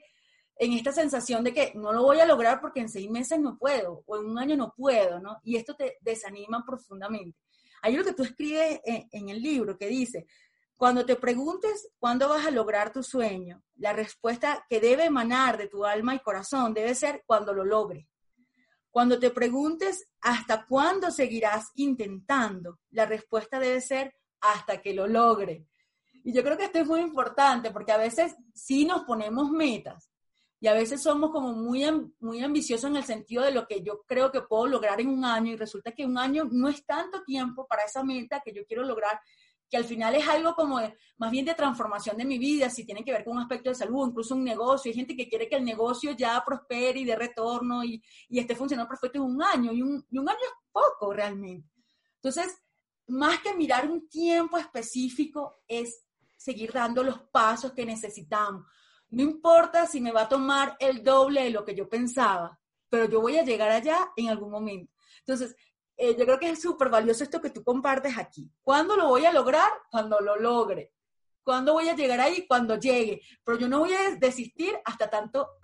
en esta sensación de que no lo voy a lograr porque en seis meses no puedo o en un año no puedo, ¿no? Y esto te desanima profundamente. Hay algo que tú escribes en, el libro que dice, cuando te preguntes cuándo vas a lograr tu sueño, la respuesta que debe emanar de tu alma y corazón debe ser cuando lo logre. Cuando te preguntes hasta cuándo seguirás intentando, la respuesta debe ser hasta que lo logre. Y yo creo que esto es muy importante porque a veces sí nos ponemos metas, y a veces somos como muy, muy ambiciosos en el sentido de lo que yo creo que puedo lograr en un año y resulta que un año no es tanto tiempo para esa meta que yo quiero lograr, que al final es algo como más bien de transformación de mi vida, si tiene que ver con un aspecto de salud, incluso un negocio. Hay gente que quiere que el negocio ya prospere y dé retorno y, y esté funcionando perfecto en un año y un, y un año es poco realmente. Entonces, más que mirar un tiempo específico, es seguir dando los pasos que necesitamos. No importa si me va a tomar el doble de lo que yo pensaba, pero yo voy a llegar allá en algún momento. Entonces, eh, yo creo que es súper valioso esto que tú compartes aquí. ¿Cuándo lo voy a lograr? Cuando lo logre. ¿Cuándo voy a llegar ahí? Cuando llegue. Pero yo no voy a desistir hasta tanto,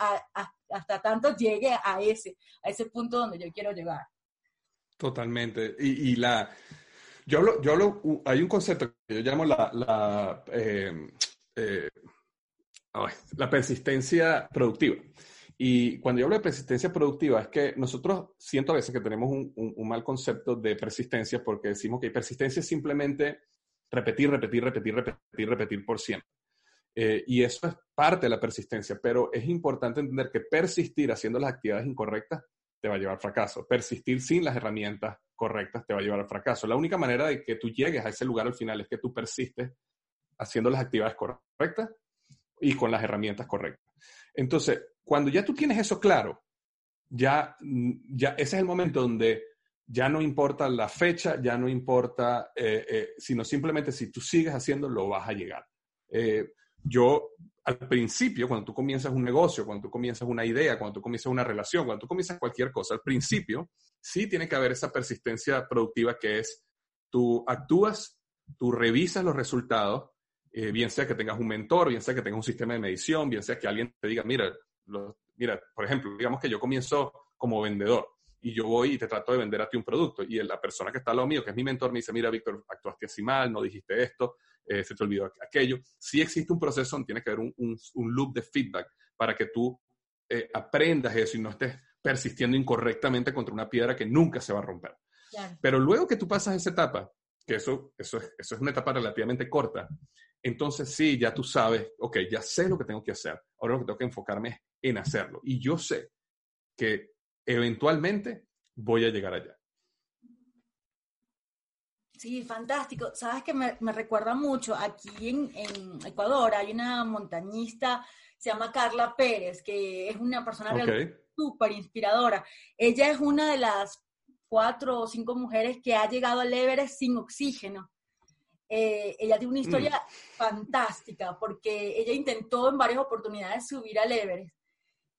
hasta tanto llegue a ese, a ese punto donde yo quiero llegar. Totalmente. Y, la, yo hablo, yo hablo, hay un concepto que yo llamo la, la eh, eh, la persistencia productiva. Y cuando yo hablo de persistencia productiva, es que nosotros siento a veces que tenemos un, mal concepto de persistencia porque decimos que persistencia es simplemente repetir, repetir, repetir, repetir, repetir por siempre. Eh, y eso es parte de la persistencia, pero es importante entender que persistir haciendo las actividades incorrectas te va a llevar al fracaso. Persistir sin las herramientas correctas te va a llevar al fracaso. La única manera de que tú llegues a ese lugar al final es que tú persistes haciendo las actividades correctas y con las herramientas correctas. Entonces, cuando ya tú tienes eso claro, ya, ya ese es el momento donde ya no importa la fecha, ya no importa, eh, eh, sino simplemente si tú sigues haciendo, lo vas a llegar. Eh, yo, al principio, cuando tú comienzas un negocio, cuando tú comienzas una idea, cuando tú comienzas una relación, cuando tú comienzas cualquier cosa, al principio sí tiene que haber esa persistencia productiva que es tú actúas, tú revisas los resultados, eh, bien sea que tengas un mentor, bien sea que tengas un sistema de medición, bien sea que alguien te diga, mira, mira, por ejemplo, digamos que yo comienzo como vendedor y yo voy y te trato de vender a ti un producto y la persona que está al lado mío, que es mi mentor, me dice, mira, Víctor, actuaste así mal, no dijiste esto, eh, se te olvidó aquello. Sí existe un proceso tiene que haber un, un, loop de feedback para que tú eh, aprendas eso y no estés persistiendo incorrectamente contra una piedra que nunca se va a romper. Pero luego que tú pasas esa etapa, que eso, eso, es, eso es una etapa relativamente corta, entonces sí, ya tú sabes, ok, ya sé lo que tengo que hacer, ahora lo que tengo que enfocarme es en hacerlo. Y yo sé que eventualmente voy a llegar allá. Sí, fantástico. Sabes que me, recuerda mucho, aquí en, Ecuador hay una montañista, se llama Carla Pérez, que es una persona realmente súper inspiradora. Ella es una de las cuatro o cinco mujeres que ha llegado al Everest sin oxígeno. Eh, ella tiene una historia mm. fantástica porque ella intentó en varias oportunidades subir al Everest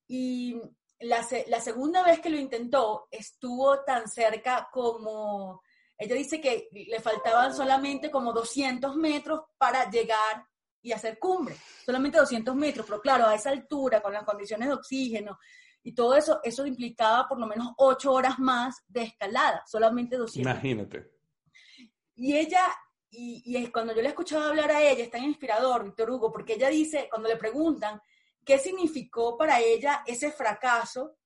y la, la, segunda vez que lo intentó estuvo tan cerca como, ella dice que le faltaban solamente como 200 metros para llegar y hacer cumbre, solamente 200 metros, pero claro, a esa altura, con las condiciones de oxígeno y todo eso, eso implicaba por lo menos 8 horas más de escalada, solamente 200. Imagínate. Y ella, y, y cuando yo le he escuchado hablar a ella, es tan inspirador, Víctor Hugo, porque ella dice, cuando le preguntan, ¿Qué significó para ella ese fracaso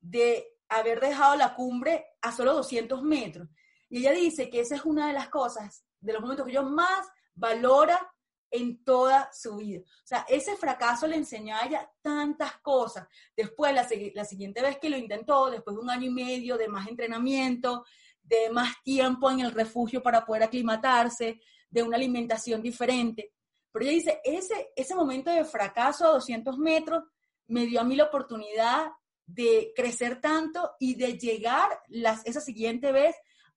de haber dejado la cumbre a solo 200 metros? Y ella dice que esa es una de las cosas, de los momentos que yo más valora en toda su vida. O sea, ese fracaso le enseñó a ella tantas cosas. Después, la, siguiente vez que lo intentó, después de un año y medio de más entrenamiento, de más tiempo en el refugio para poder aclimatarse, de una alimentación diferente, pero ella dice, ese, ese momento de fracaso a 200 metros me dio a mí la oportunidad de crecer tanto y de llegar las, esa siguiente vez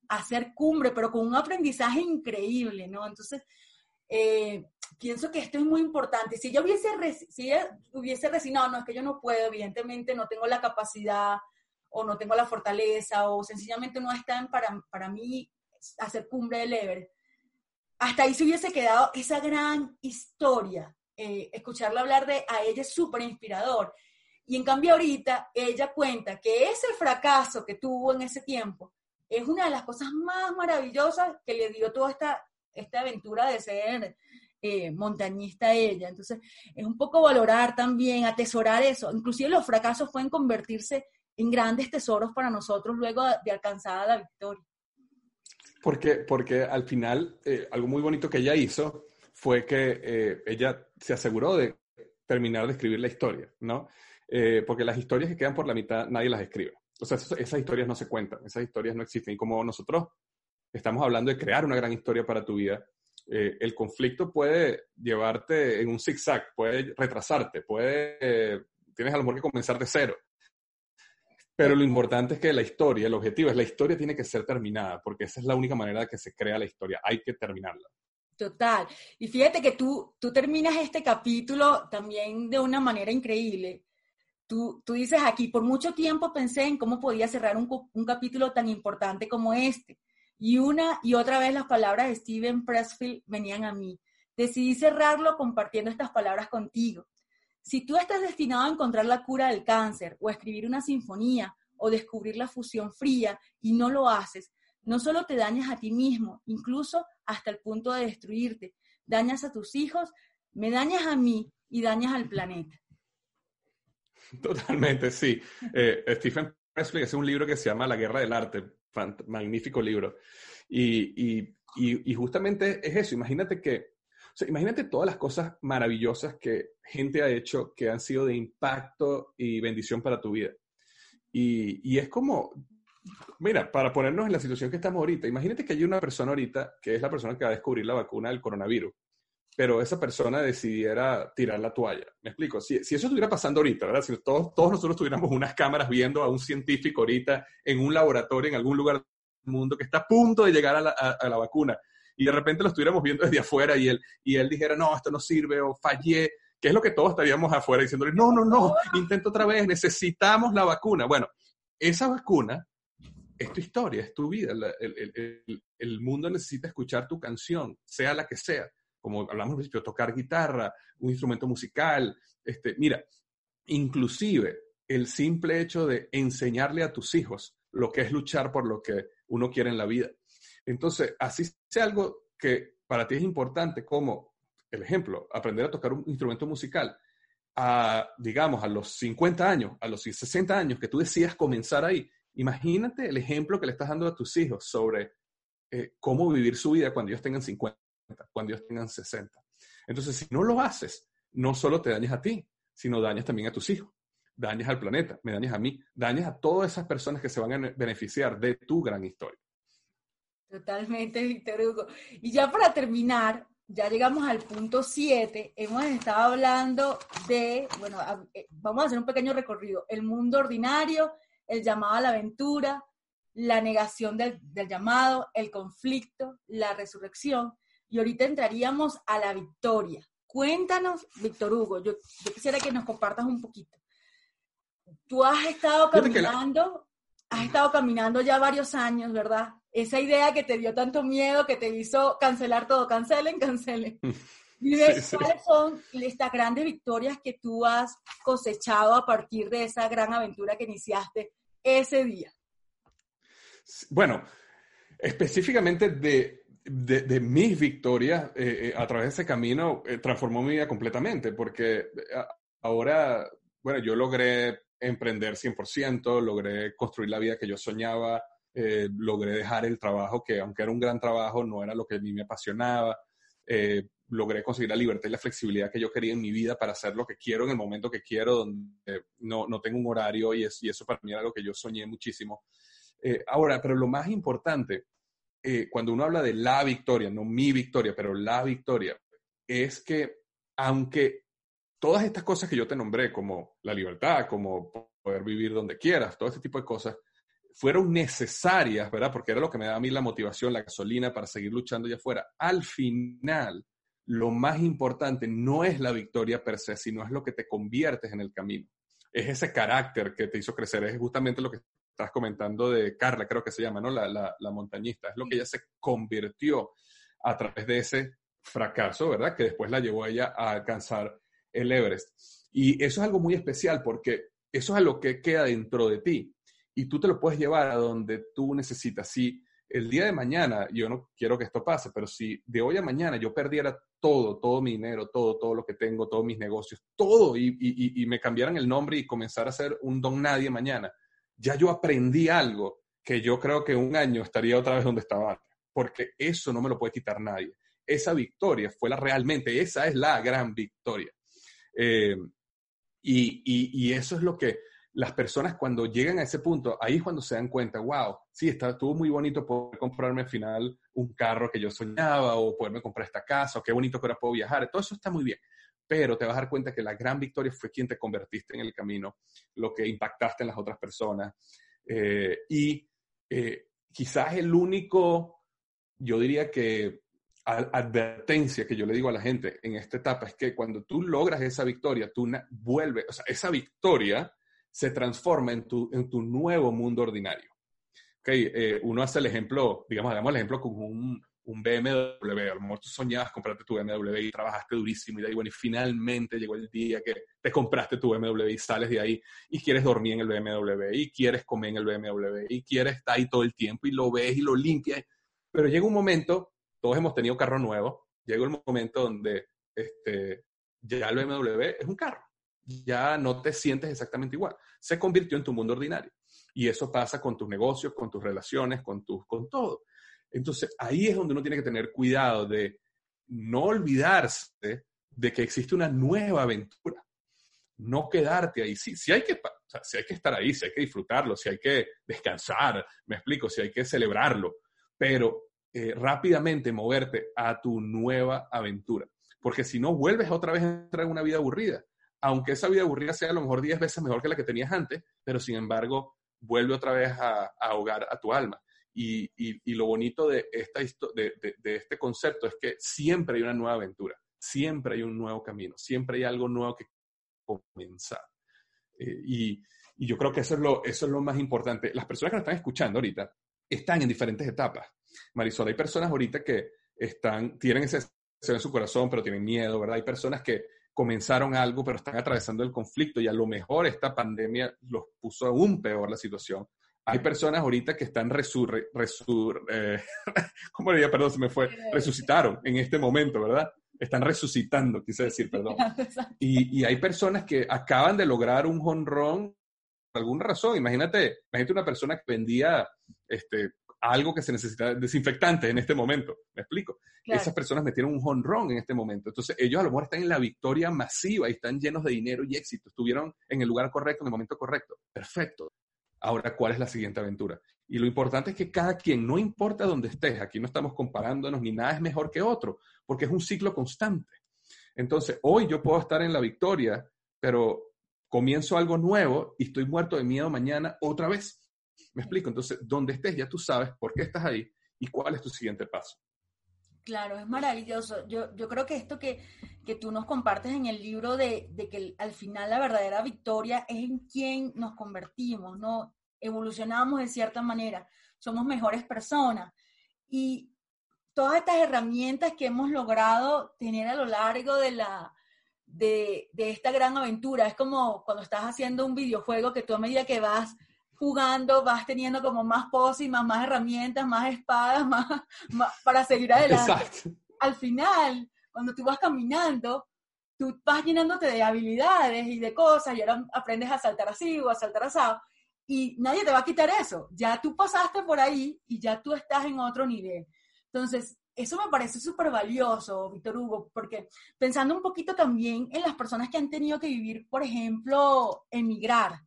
a hacer cumbre, pero con un aprendizaje increíble, ¿no? Entonces, eh, pienso que esto es muy importante. Si ella hubiese, si ella hubiese resignado, no, es que yo no puedo, evidentemente no tengo la capacidad o no tengo la fortaleza o sencillamente no están para, para mí hacer cumbre del Everest hasta ahí se hubiese quedado esa gran historia. Eh, escucharla hablar de a ella es súper inspirador. Y en cambio ahorita ella cuenta que ese fracaso que tuvo en ese tiempo es una de las cosas más maravillosas que le dio toda esta, esta aventura de ser eh, montañista a ella. Entonces, es un poco valorar también, atesorar eso. Inclusive los fracasos pueden convertirse en grandes tesoros para nosotros luego de alcanzada la victoria. Porque, porque al final, eh, algo muy bonito que ella hizo fue que eh, ella se aseguró de terminar de escribir la historia, ¿no? Eh, porque las historias que quedan por la mitad nadie las escribe. O sea, esas historias no se cuentan, esas historias no existen. Y como nosotros estamos hablando de crear una gran historia para tu vida, el conflicto puede llevarte en un zigzag, puede retrasarte, puede, tienes a lo mejor que comenzar de cero. Pero lo importante es que la historia, el objetivo es la historia tiene que ser terminada, porque esa es la única manera de que se crea la historia. Hay que terminarla. Total. Y fíjate que tú, tú terminas este capítulo también de una manera increíble. Tú, tú dices aquí, por mucho tiempo pensé en cómo podía cerrar un, un capítulo tan importante como este. Y una y otra vez las palabras de Steven Pressfield venían a mí. Decidí cerrarlo compartiendo estas palabras contigo. Si tú estás destinado a encontrar la cura del cáncer o a escribir una sinfonía o descubrir la fusión fría y no lo haces, no solo te dañas a ti mismo, incluso hasta el punto de destruirte, dañas a tus hijos, me dañas a mí y dañas al planeta. Totalmente, sí. Eh, Stephen Presley es un libro que se llama La Guerra del Arte, magnífico libro. Y, y justamente es eso, imagínate que imagínate todas las cosas maravillosas que gente ha hecho que han sido de impacto y bendición para tu vida. Y, es como, mira, para ponernos en la situación que estamos ahorita, imagínate que hay una persona ahorita que es la persona que va a descubrir la vacuna del coronavirus, pero esa persona decidiera tirar la toalla. Me explico, si, eso estuviera pasando ahorita, ¿verdad? Si todos, todos nosotros tuviéramos unas cámaras viendo a un científico ahorita en un laboratorio en algún lugar del mundo que está a punto de llegar a la, a la vacuna y de repente lo estuviéramos viendo desde afuera y él, y él dijera, no, esto no sirve o fallé, que es lo que todos estaríamos afuera diciéndole, no, no, no, intento otra vez, necesitamos la vacuna. Bueno, esa vacuna es tu historia, es tu vida. El, mundo necesita escuchar tu canción, sea la que sea. Como hablamos al principio, tocar guitarra, un instrumento musical. Este, mira, inclusive el simple hecho de enseñarle a tus hijos lo que es luchar por lo que uno quiere en la vida. Entonces, así sea algo que para ti es importante, como el ejemplo, aprender a tocar un instrumento musical, a, digamos, a los 50 años, a los 60 años, que tú decías comenzar ahí, imagínate el ejemplo que le estás dando a tus hijos sobre eh, cómo vivir su vida cuando ellos tengan 50, cuando ellos tengan 60. Entonces, si no lo haces, no solo te dañas a ti, sino dañas también a tus hijos, dañas al planeta, me dañas a mí, dañas a todas esas personas que se van a beneficiar de tu gran historia. Totalmente, Víctor Hugo. Y ya para terminar, ya llegamos al punto 7. Hemos estado hablando de, bueno, eh, vamos a hacer un pequeño recorrido. El mundo ordinario, el llamado a la aventura, la negación del, llamado, el conflicto, la resurrección. y ahorita entraríamos a la victoria. Cuéntanos, Víctor Hugo, yo, quisiera que nos compartas un poquito. Tú has estado caminando, has estado caminando ya varios años, ¿verdad? Esa idea que te dio tanto miedo, que te hizo cancelar todo, cancelen, cancelen. ¿Cuáles son estas grandes victorias que tú has cosechado a partir de esa gran aventura que iniciaste ese día? Bueno, específicamente de, de, mis victorias eh, eh, a través de ese camino eh, transformó mi vida completamente, porque ahora, bueno, yo logré emprender 100%, logré construir la vida que yo soñaba, logré dejar el trabajo que, aunque era un gran trabajo, no era lo que a mí me apasionaba. logré conseguir la libertad y la flexibilidad que yo quería en mi vida para hacer lo que quiero en el momento que quiero, donde no, no tengo un horario y, y eso para mí era lo que yo soñé muchísimo. ahora, pero lo más importante eh, cuando uno habla de la victoria, no mi victoria, pero la victoria, es que aunque todas estas cosas que yo te nombré, como la libertad, como poder vivir donde quieras, todo este tipo de cosas, fueron necesarias, ¿verdad? Porque era lo que me daba a mí la motivación, la gasolina para seguir luchando allá afuera. Al final, lo más importante no es la victoria per se, sino es lo que te conviertes en el camino. Es ese carácter que te hizo crecer, es justamente lo que estás comentando de Carla, creo que se llama, ¿no? La, la, montañista. Es lo que ella se convirtió a través de ese fracaso, ¿verdad? Que después la llevó a ella a alcanzar el Everest. Y eso es algo muy especial porque eso es lo que queda dentro de ti y tú te lo puedes llevar a donde tú necesitas. Si el día de mañana, yo no quiero que esto pase, pero si de hoy a mañana yo perdiera todo, todo mi dinero, todo, todo lo que tengo, todos mis negocios, todo, y, y, y me cambiaran el nombre y comenzara a ser un don nadie mañana, ya yo aprendí algo que yo creo que un año estaría otra vez donde estaba porque eso no me lo puede quitar nadie. Esa victoria fue la realmente, esa es la gran victoria. Eh, y, eso es lo que las personas cuando llegan a ese punto, ahí es cuando se dan cuenta, wow, sí, está, estuvo muy bonito poder comprarme al final un carro que yo soñaba o poderme comprar esta casa o qué bonito que ahora puedo viajar, todo eso está muy bien pero te vas a dar cuenta que la gran victoria fue quien te convertiste en el camino, lo que impactaste en las otras personas. Eh, y eh, quizás el único, yo diría que advertencia que yo le digo a la gente en esta etapa es que cuando tú logras esa victoria, tú vuelves, o sea, esa victoria se transforma en tu, en tu nuevo mundo ordinario. Okay, eh, uno hace el ejemplo, digamos, hagamos el ejemplo con un, un BMW, a lo mejor tú soñabas comprarte tu BMW y trabajaste durísimo y de ahí, bueno, y finalmente llegó el día que te compraste tu BMW y sales de ahí y quieres dormir en el BMW y quieres comer en el BMW y quieres estar ahí todo el tiempo y lo ves y lo limpias. Pero llega un momento, todos hemos tenido carro nuevo, llega el momento donde este, ya el BMW es un carro, ya no te sientes exactamente igual, se convirtió en tu mundo ordinario. Y eso pasa con tus negocios, con tus relaciones, con, tus, con todo. Entonces, ahí es donde uno tiene que tener cuidado de no olvidarse de que existe una nueva aventura. No quedarte ahí. Sí, sí hay que, si hay que estar ahí, si hay que disfrutarlo, si hay que descansar, me explico, si hay que celebrarlo, pero eh, rápidamente moverte a tu nueva aventura. Porque si no, vuelves otra vez a entrar en una vida aburrida. Aunque esa vida aburrida sea a lo mejor 10 veces mejor que la que tenías antes, pero sin embargo, vuelve otra vez a ahogar a tu alma. Y, lo bonito de, esta, de, de, este concepto es que siempre hay una nueva aventura, siempre hay un nuevo camino, siempre hay algo nuevo que comenzar. Eh, y, yo creo que eso es, lo, eso es lo más importante. Las personas que nos están escuchando ahorita están en diferentes etapas. Marisol, hay personas ahorita que están, tienen ese deseo en su corazón, pero tienen miedo, ¿verdad? Hay personas que comenzaron algo, pero están atravesando el conflicto y a lo mejor esta pandemia los puso aún peor la situación hay personas ahorita que están resur, resur eh, ¿cómo diría? Perdón, se me fue. Resucitaron en este momento, ¿verdad? Están resucitando, quise decir, perdón. Y, y hay personas que acaban de lograr un honrón por alguna razón. Imagínate, imagínate una persona que vendía este, algo que se necesita desinfectante en este momento. ¿Me explico? Esas personas metieron un honrón en este momento. Entonces, ellos a lo mejor están en la victoria masiva y están llenos de dinero y éxito. Estuvieron en el lugar correcto, en el momento correcto. Perfecto. Ahora, ¿cuál es la siguiente aventura? Y lo importante es que cada quien, no importa dónde estés, aquí no estamos comparándonos ni nada es mejor que otro, porque es un ciclo constante. Entonces, hoy yo puedo estar en la victoria, pero comienzo algo nuevo y estoy muerto de miedo mañana otra vez. ¿Me explico? Entonces, donde estés ya tú sabes por qué estás ahí y cuál es tu siguiente paso. Claro, es maravilloso. Yo, yo creo que esto que, que tú nos compartes en el libro de, de, que al final la verdadera victoria es en quien nos convertimos, ¿no? Evolucionamos de cierta manera, somos mejores personas. Y todas estas herramientas que hemos logrado tener a lo largo de la, de, de, esta gran aventura. Es como cuando estás haciendo un videojuego que tú a medida que vas jugando vas teniendo como más pócimas, más herramientas, más espadas, más, para seguir adelante. Exacto. Al final, cuando tú vas caminando, tú vas llenándote de habilidades y de cosas y ahora aprendes a saltar así o a saltar asado y nadie te va a quitar eso. Ya tú pasaste por ahí y ya tú estás en otro nivel. Entonces, eso me parece súper valioso, Víctor Hugo, porque pensando un poquito también en las personas que han tenido que vivir, por ejemplo, emigrar,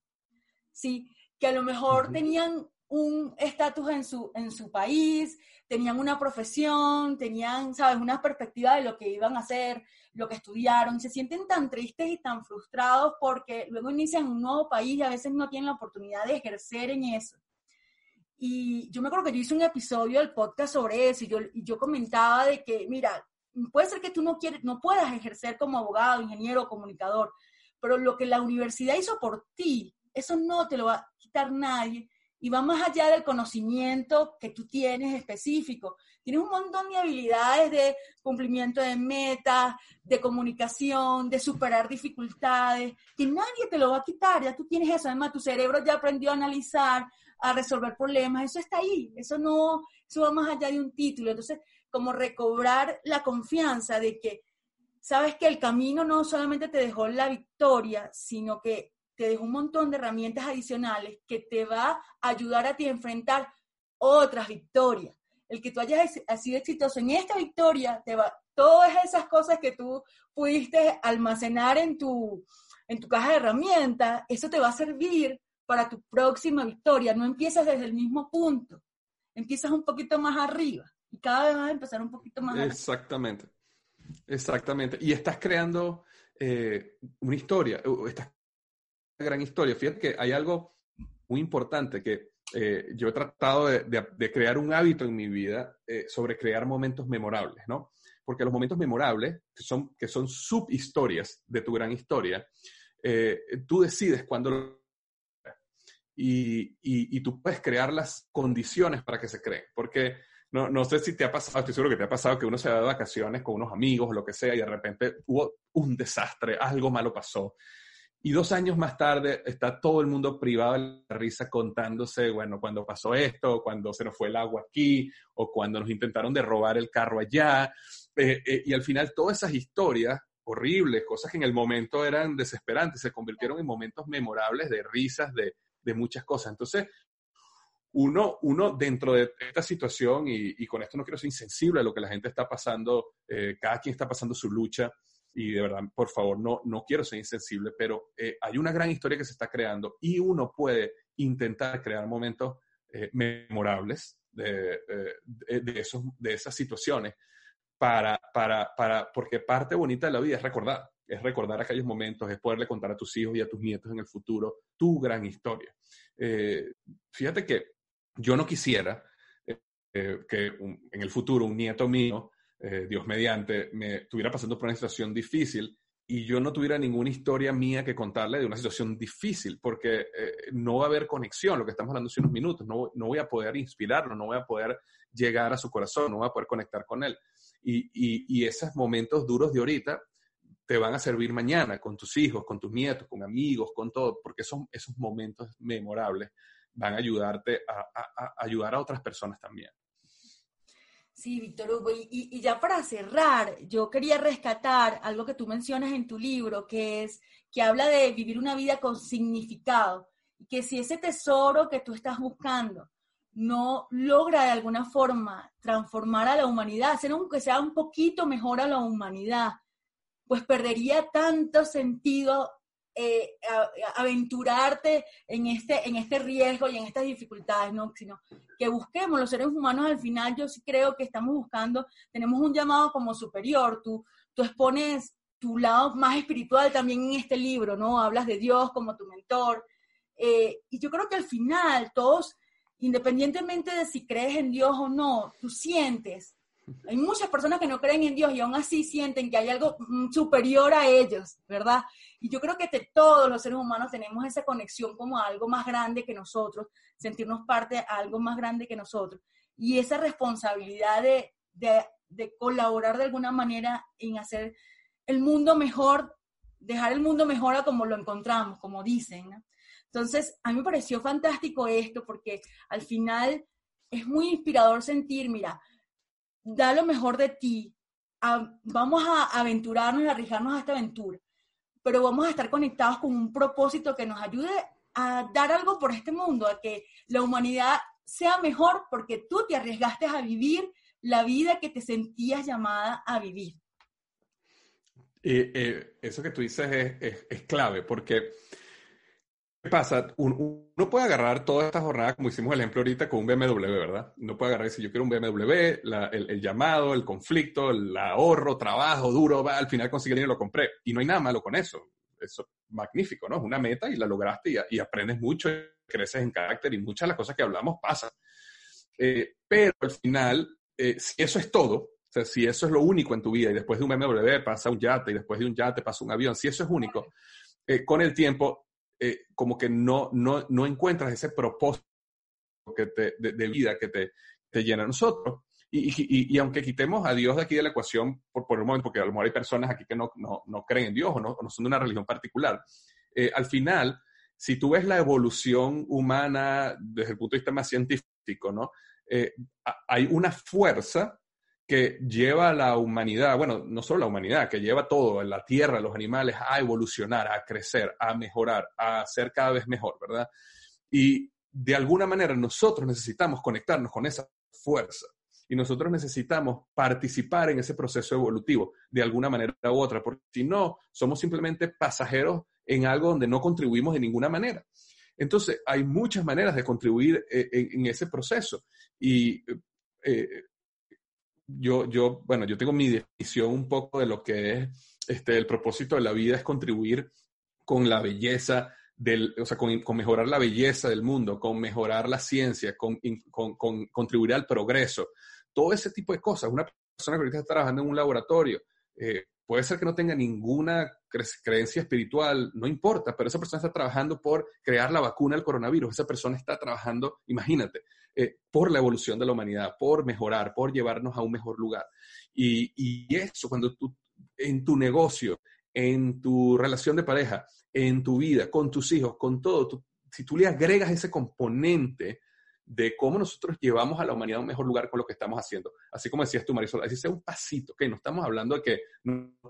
¿sí? Que a lo mejor tenían un estatus en su, en su país, tenían una profesión, tenían, ¿sabes?, una perspectiva de lo que iban a hacer, lo que estudiaron, se sienten tan tristes y tan frustrados porque luego inician un nuevo país y a veces no tienen la oportunidad de ejercer en eso. Y yo me acuerdo que yo hice un episodio del podcast sobre eso y yo, y yo comentaba de que, mira, puede ser que tú no, quieres, no puedas ejercer como abogado, ingeniero comunicador, pero lo que la universidad hizo por ti, eso no te lo va quitar nadie y va más allá del conocimiento que tú tienes específico. Tienes un montón de habilidades de cumplimiento de metas, de comunicación, de superar dificultades, que nadie te lo va a quitar, ya tú tienes eso, además tu cerebro ya aprendió a analizar, a resolver problemas, eso está ahí, eso no, eso va más allá de un título. Entonces, como recobrar la confianza de que sabes que el camino no solamente te dejó la victoria, sino que te dejó un montón de herramientas adicionales que te va a ayudar a ti a enfrentar otras victorias. El que tú hayas sido exitoso en esta victoria, te va, todas esas cosas que tú pudiste almacenar en tu, en tu caja de herramientas, eso te va a servir para tu próxima victoria. No empiezas desde el mismo punto, empiezas un poquito más arriba y cada vez vas a empezar un poquito más Exactamente, exactamente. Y estás creando eh, una historia, estás gran historia. Fíjate que hay algo muy importante que eh, yo he tratado de, crear un hábito en mi vida eh, sobre crear momentos memorables, ¿no? Porque los momentos memorables, que son, que son subhistorias de tu gran historia, tú decides cuándo y, y, tú puedes crear las condiciones para que se creen. Porque no, no, sé si te ha pasado, estoy seguro que te ha pasado que uno se va de vacaciones con unos amigos o lo que sea y de repente hubo un desastre, algo malo pasó. Y dos años más tarde está todo el mundo privado de la risa contándose, bueno, cuando pasó esto, cuando se nos fue el agua aquí, o cuando nos intentaron de robar el carro allá. Eh, eh, y al final todas esas historias horribles, cosas que en el momento eran desesperantes, se convirtieron en momentos memorables de risas, de, de muchas cosas. Entonces, uno, uno dentro de esta situación, y, con esto no quiero ser insensible a lo que la gente está pasando, eh, cada quien está pasando su lucha, y de verdad, por favor, no, no quiero ser insensible, pero eh, hay una gran historia que se está creando y uno puede intentar crear momentos eh, memorables de, de, esos, de esas situaciones para, para, para, porque parte bonita de la vida es recordar es recordar aquellos momentos, es poderle contar a tus hijos y a tus nietos en el futuro tu gran historia. Eh, fíjate que yo no quisiera eh, eh, que en el futuro un nieto mío, Dios mediante, me estuviera pasando por una situación difícil y yo no tuviera ninguna historia mía que contarle de una situación difícil, porque no va a haber conexión, lo que estamos hablando hace unos minutos, no, no, voy a poder inspirarlo, no voy a poder llegar a su corazón, no voy a poder conectar con él. Y, y, y esos momentos duros de ahorita te van a servir mañana con tus hijos, con tus nietos, con amigos, con todo, porque esos, esos momentos memorables van a ayudarte a, ayudar a otras personas también. Sí, Víctor Hugo, y, y, ya para cerrar, yo quería rescatar algo que tú mencionas en tu libro, que es que habla de vivir una vida con significado, que si ese tesoro que tú estás buscando no logra de alguna forma transformar a la humanidad, hacer aunque sea un poquito mejor a la humanidad, pues perdería tanto sentido eh, aventurarte en este, en este riesgo y en estas dificultades, ¿no? Sino que busquemos los seres humanos al final, yo sí creo que estamos buscando, tenemos un llamado como superior, tú, tú expones tu lado más espiritual también en este libro, ¿no? Hablas de Dios como tu mentor. Eh, y yo creo que al final todos, independientemente de si crees en Dios o no, tú sientes Hay muchas personas que no creen en Dios y aún así sienten que hay algo mm, superior a ellos, ¿verdad? Y yo creo que todos los seres humanos tenemos esa conexión como algo más grande que nosotros, sentirnos parte de algo más grande que nosotros. Y esa responsabilidad de, de, de colaborar de alguna manera en hacer el mundo mejor, dejar el mundo mejor a como lo encontramos, como dicen. ¿no? Entonces, a mí me pareció fantástico esto porque al final es muy inspirador sentir, mira, da lo mejor de ti, vamos a aventurarnos y arriesgarnos a esta aventura, pero vamos a estar conectados con un propósito que nos ayude a dar algo por este mundo, a que la humanidad sea mejor porque tú te arriesgaste a vivir la vida que te sentías llamada a vivir. Eh, eso que tú dices es, clave porque ¿Qué pasa? Uno puede agarrar toda esta jornada, como hicimos el ejemplo ahorita, con un BMW, ¿verdad? Uno puede agarrar y decir, yo quiero un BMW, el, llamado, el conflicto, el ahorro, trabajo duro, va, al final conseguí y lo compré. Y no hay nada malo con eso. Eso es magnífico, ¿no? Es una meta y la lograste y, aprendes mucho, creces en carácter y muchas de las cosas que hablamos pasan. Eh, pero al final, eh, si eso es todo, si eso es lo único en tu vida y después de un BMW pasa un yate y después de un yate pasa un avión, si eso es único, eh, con el tiempo eh, como que no, no, no, encuentras ese propósito que te, de, vida que te, te, llena a nosotros. Y, y, y, aunque quitemos a Dios de aquí de la ecuación por, por un momento, porque a lo mejor hay personas aquí que no, no, no creen en Dios o no, no, son de una religión particular, eh, al final, si tú ves la evolución humana desde el punto de vista más científico, ¿no? Eh, hay una fuerza que lleva a la humanidad, bueno, no solo la humanidad, que lleva todo, la tierra, los animales, a evolucionar, a crecer, a mejorar, a ser cada vez mejor, ¿verdad? Y de alguna manera nosotros necesitamos conectarnos con esa fuerza y nosotros necesitamos participar en ese proceso evolutivo de alguna manera u otra, porque si no, somos simplemente pasajeros en algo donde no contribuimos de ninguna manera. Entonces, hay muchas maneras de contribuir eh, en, ese proceso y eh, yo, yo, bueno, yo tengo mi definición un poco de lo que es este, el propósito de la vida es contribuir con la belleza del, o sea, con, mejorar la belleza del mundo, con mejorar la ciencia, con, con, contribuir al progreso, todo ese tipo de cosas. Una persona que ahorita está trabajando en un laboratorio, eh, puede ser que no tenga ninguna creencia espiritual, no importa, pero esa persona está trabajando por crear la vacuna del coronavirus, esa persona está trabajando, imagínate, eh, por la evolución de la humanidad, por mejorar, por llevarnos a un mejor lugar. Y, y eso, cuando tú en tu negocio, en tu relación de pareja, en tu vida, con tus hijos, con todo, si tú le agregas ese componente de cómo nosotros llevamos a la humanidad a un mejor lugar con lo que estamos haciendo. Así como decías tú, Marisol, así sea un pasito, que no estamos hablando de que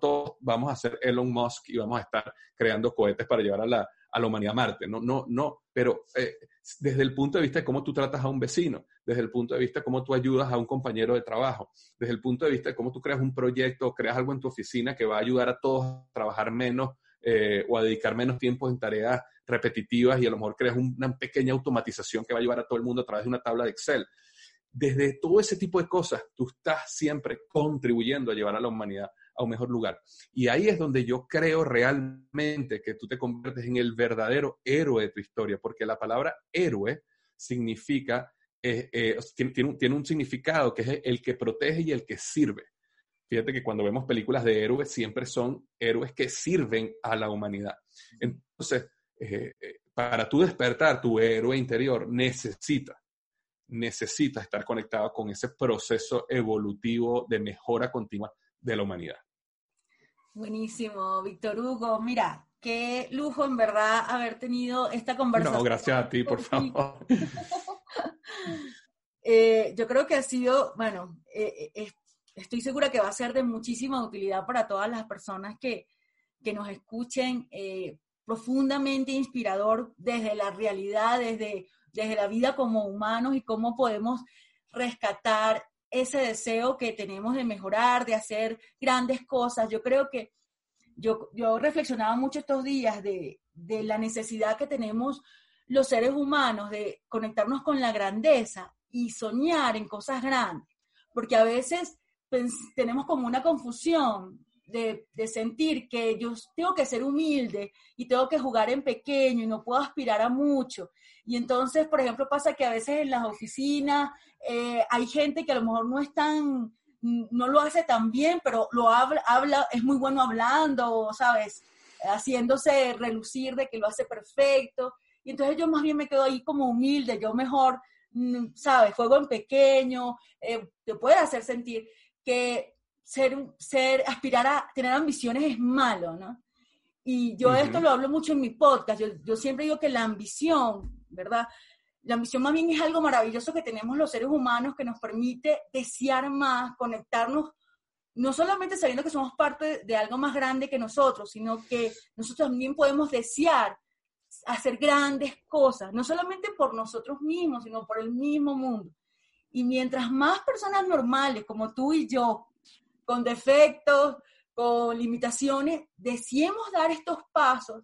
todos vamos a ser Elon Musk y vamos a estar creando cohetes para llevar a la, a la humanidad Marte. No, no, no, pero eh, desde el punto de vista de cómo tú tratas a un vecino, desde el punto de vista de cómo tú ayudas a un compañero de trabajo, desde el punto de vista de cómo tú creas un proyecto, creas algo en tu oficina que va a ayudar a todos a trabajar menos eh, o a dedicar menos tiempo en tareas repetitivas y a lo mejor creas una pequeña automatización que va a llevar a todo el mundo a través de una tabla de Excel. Desde todo ese tipo de cosas, tú estás siempre contribuyendo a llevar a la humanidad a un mejor lugar. Y ahí es donde yo creo realmente que tú te conviertes en el verdadero héroe de tu historia, porque la palabra héroe significa, eh, eh, tiene, tiene, un significado que es el que protege y el que sirve. Fíjate que cuando vemos películas de héroes, siempre son héroes que sirven a la humanidad. Entonces, eh, para tú despertar tu héroe interior, necesita, necesita estar conectado con ese proceso evolutivo de mejora continua de la humanidad. Buenísimo, Víctor Hugo. Mira, qué lujo en verdad haber tenido esta conversación. No, gracias a ti, por favor. Eh, yo creo que ha sido, bueno, eh, eh, estoy segura que va a ser de muchísima utilidad para todas las personas que, que nos escuchen, profundamente inspirador desde la realidad, desde, desde la vida como humanos y cómo podemos rescatar ese deseo que tenemos de mejorar, de hacer grandes cosas. Yo creo que yo, yo reflexionaba mucho estos días de, de la necesidad que tenemos los seres humanos de conectarnos con la grandeza y soñar en cosas grandes, porque a veces tenemos como una confusión de, sentir que yo tengo que ser humilde y tengo que jugar en pequeño y no puedo aspirar a mucho. Y entonces, por ejemplo, pasa que a veces en las oficinas eh, hay gente que a lo mejor no es tan, no lo hace tan bien, pero lo habla, habla, es muy bueno hablando, ¿sabes? Haciéndose relucir de que lo hace perfecto. Y entonces yo más bien me quedo ahí como humilde, yo mejor, mm, ¿sabes? Juego en pequeño, eh, te puede hacer sentir que ser, ser, aspirar a tener ambiciones es malo, ¿no? Y yo esto lo hablo mucho en mi podcast, yo, yo siempre digo que la ambición, ¿verdad? La ambición más bien es algo maravilloso que tenemos los seres humanos que nos permite desear más, conectarnos, no solamente sabiendo que somos parte de algo más grande que nosotros, sino que nosotros también podemos desear hacer grandes cosas, no solamente por nosotros mismos, sino por el mismo mundo. Y mientras más personas normales como tú y yo, con defectos, con limitaciones, deseemos dar estos pasos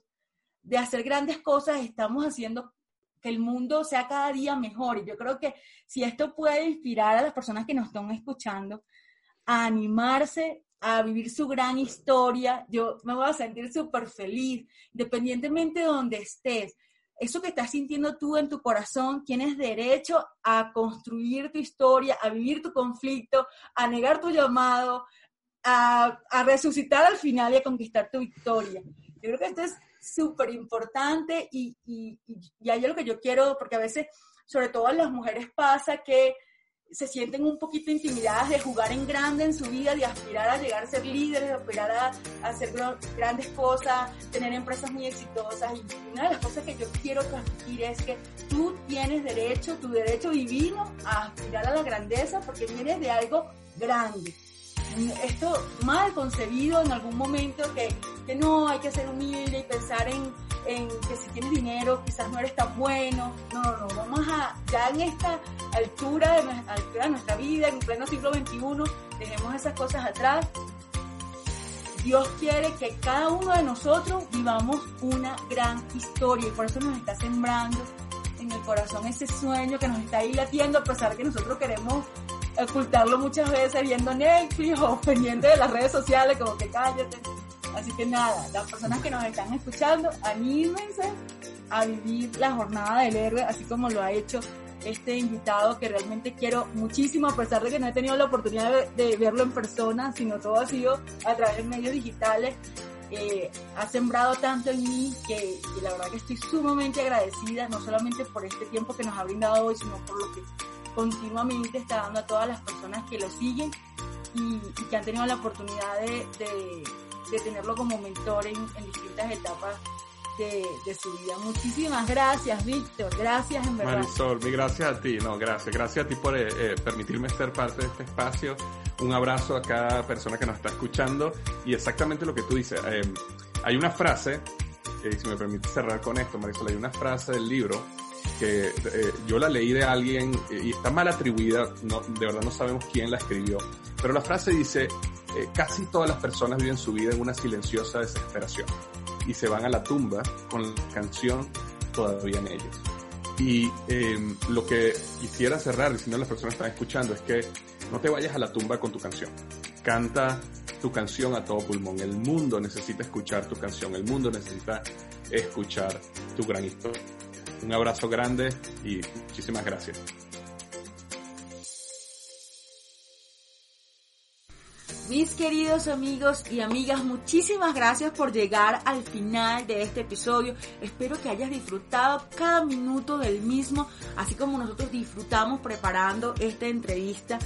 de hacer grandes cosas, estamos haciendo que el mundo sea cada día mejor. Y yo creo que si esto puede inspirar a las personas que nos están escuchando a animarse a vivir su gran historia, yo me voy a sentir súper feliz, independientemente de donde estés. Eso que estás sintiendo tú en tu corazón, tienes derecho a construir tu historia, a vivir tu conflicto, a negar tu llamado, a, a resucitar al final y a conquistar tu victoria. Yo creo que esto es súper importante y, y, y, ahí es lo que yo quiero, porque a veces, sobre todo en las mujeres pasa que se sienten un poquito intimidadas de jugar en grande en su vida, de aspirar a llegar a ser líderes, de aspirar a, hacer grandes cosas, tener empresas muy exitosas. Y una de las cosas que yo quiero transmitir es que tú tienes derecho, tu derecho divino a aspirar a la grandeza porque vienes de algo grande esto mal concebido en algún momento que, que no hay que ser humilde y pensar en, en, que si tienes dinero quizás no eres tan bueno. No, no, no, vamos a, ya en esta altura de, altura de nuestra vida, en pleno siglo XXI, dejemos esas cosas atrás. Dios quiere que cada uno de nosotros vivamos una gran historia y por eso nos está sembrando en el corazón ese sueño que nos está ahí latiendo a pesar que nosotros queremos ocultarlo muchas veces viendo Netflix o pendiente de las redes sociales, como que cállate. Así que nada, las personas que nos están escuchando, anímense a vivir la jornada del héroe, así como lo ha hecho este invitado que realmente quiero muchísimo, a pesar de que no he tenido la oportunidad de, verlo en persona, sino todo ha sido a través de medios digitales. Eh, ha sembrado tanto en mí que, que la verdad que estoy sumamente agradecida, no solamente por este tiempo que nos ha brindado hoy, sino por lo que continuamente está dando a todas las personas que lo siguen y, que han tenido la oportunidad de, de, tenerlo como mentor en, en distintas etapas de, de, su vida. Muchísimas gracias, Víctor. Gracias, en verdad. Marisol, mi gracias a ti. No, gracias. Gracias a ti por eh, eh, permitirme ser parte de este espacio. Un abrazo a cada persona que nos está escuchando. Y exactamente lo que tú dices. Eh, hay una frase, si me permite cerrar con esto, Marisol, hay una frase del libro que eh, yo la leí de alguien eh, y está mal atribuida, no, de verdad no sabemos quién la escribió, pero la frase dice, eh, casi todas las personas viven su vida en una silenciosa desesperación y se van a la tumba con la canción todavía en ellos. Y em, lo que quisiera cerrar, diciendo a las personas están escuchando, es que no te vayas a la tumba con tu canción. Canta tu canción a todo pulmón. El mundo necesita escuchar tu canción. El mundo necesita escuchar tu gran historia. Un abrazo grande y muchísimas gracias. Mis queridos amigos y amigas, muchísimas gracias por llegar al final de este episodio. Espero que hayas disfrutado cada minuto del mismo, así como nosotros disfrutamos preparando esta entrevista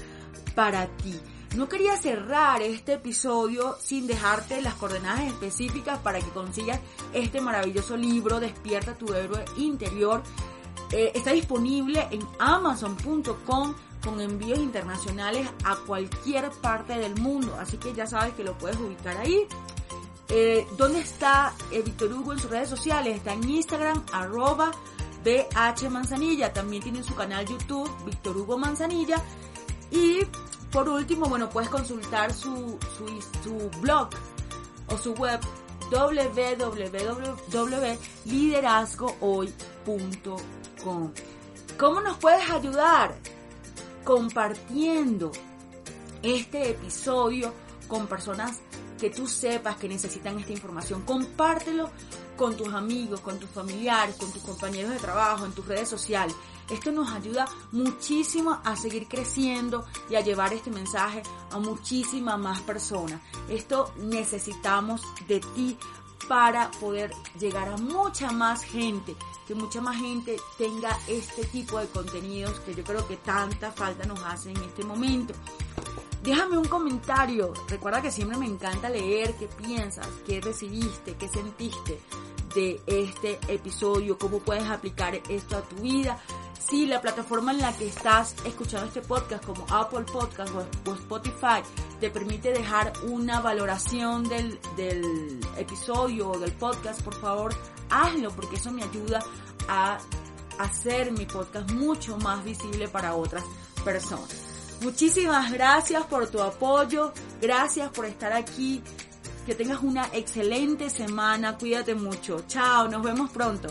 para ti. No quería cerrar este episodio sin dejarte las coordenadas específicas para que consigas este maravilloso libro, Despierta tu héroe interior. Eh, está disponible en amazon.com con envíos internacionales a cualquier parte del mundo. Así que ya sabes que lo puedes ubicar ahí. Eh, ¿Dónde está eh, Víctor Hugo en sus redes sociales? Está en Instagram, arroba BH Manzanilla. También tiene su canal YouTube, Víctor Hugo Manzanilla. Y por último, bueno, puedes consultar su, su, blog o su web www.liderazgohoy.com. ¿Cómo nos puedes ayudar? Compartiendo este episodio con personas que tú sepas que necesitan esta información. Compártelo con tus amigos, con tus familiares, con tus compañeros de trabajo, en tus redes sociales. Esto nos ayuda muchísimo a seguir creciendo y a llevar este mensaje a muchísimas más personas. Esto necesitamos de ti para poder llegar a mucha más gente, que mucha más gente tenga este tipo de contenidos que yo creo que tanta falta nos hace en este momento. Déjame un comentario. Recuerda que siempre me encanta leer qué piensas, qué recibiste, qué sentiste de este episodio, cómo puedes aplicar esto a tu vida. Si la plataforma en la que estás escuchando este podcast, como Apple Podcast o Spotify, te permite dejar una valoración del, del episodio o del podcast, por favor, hazlo porque eso me ayuda a hacer mi podcast mucho más visible para otras personas. Muchísimas gracias por tu apoyo, gracias por estar aquí. Que tengas una excelente semana, cuídate mucho. Chao, nos vemos pronto.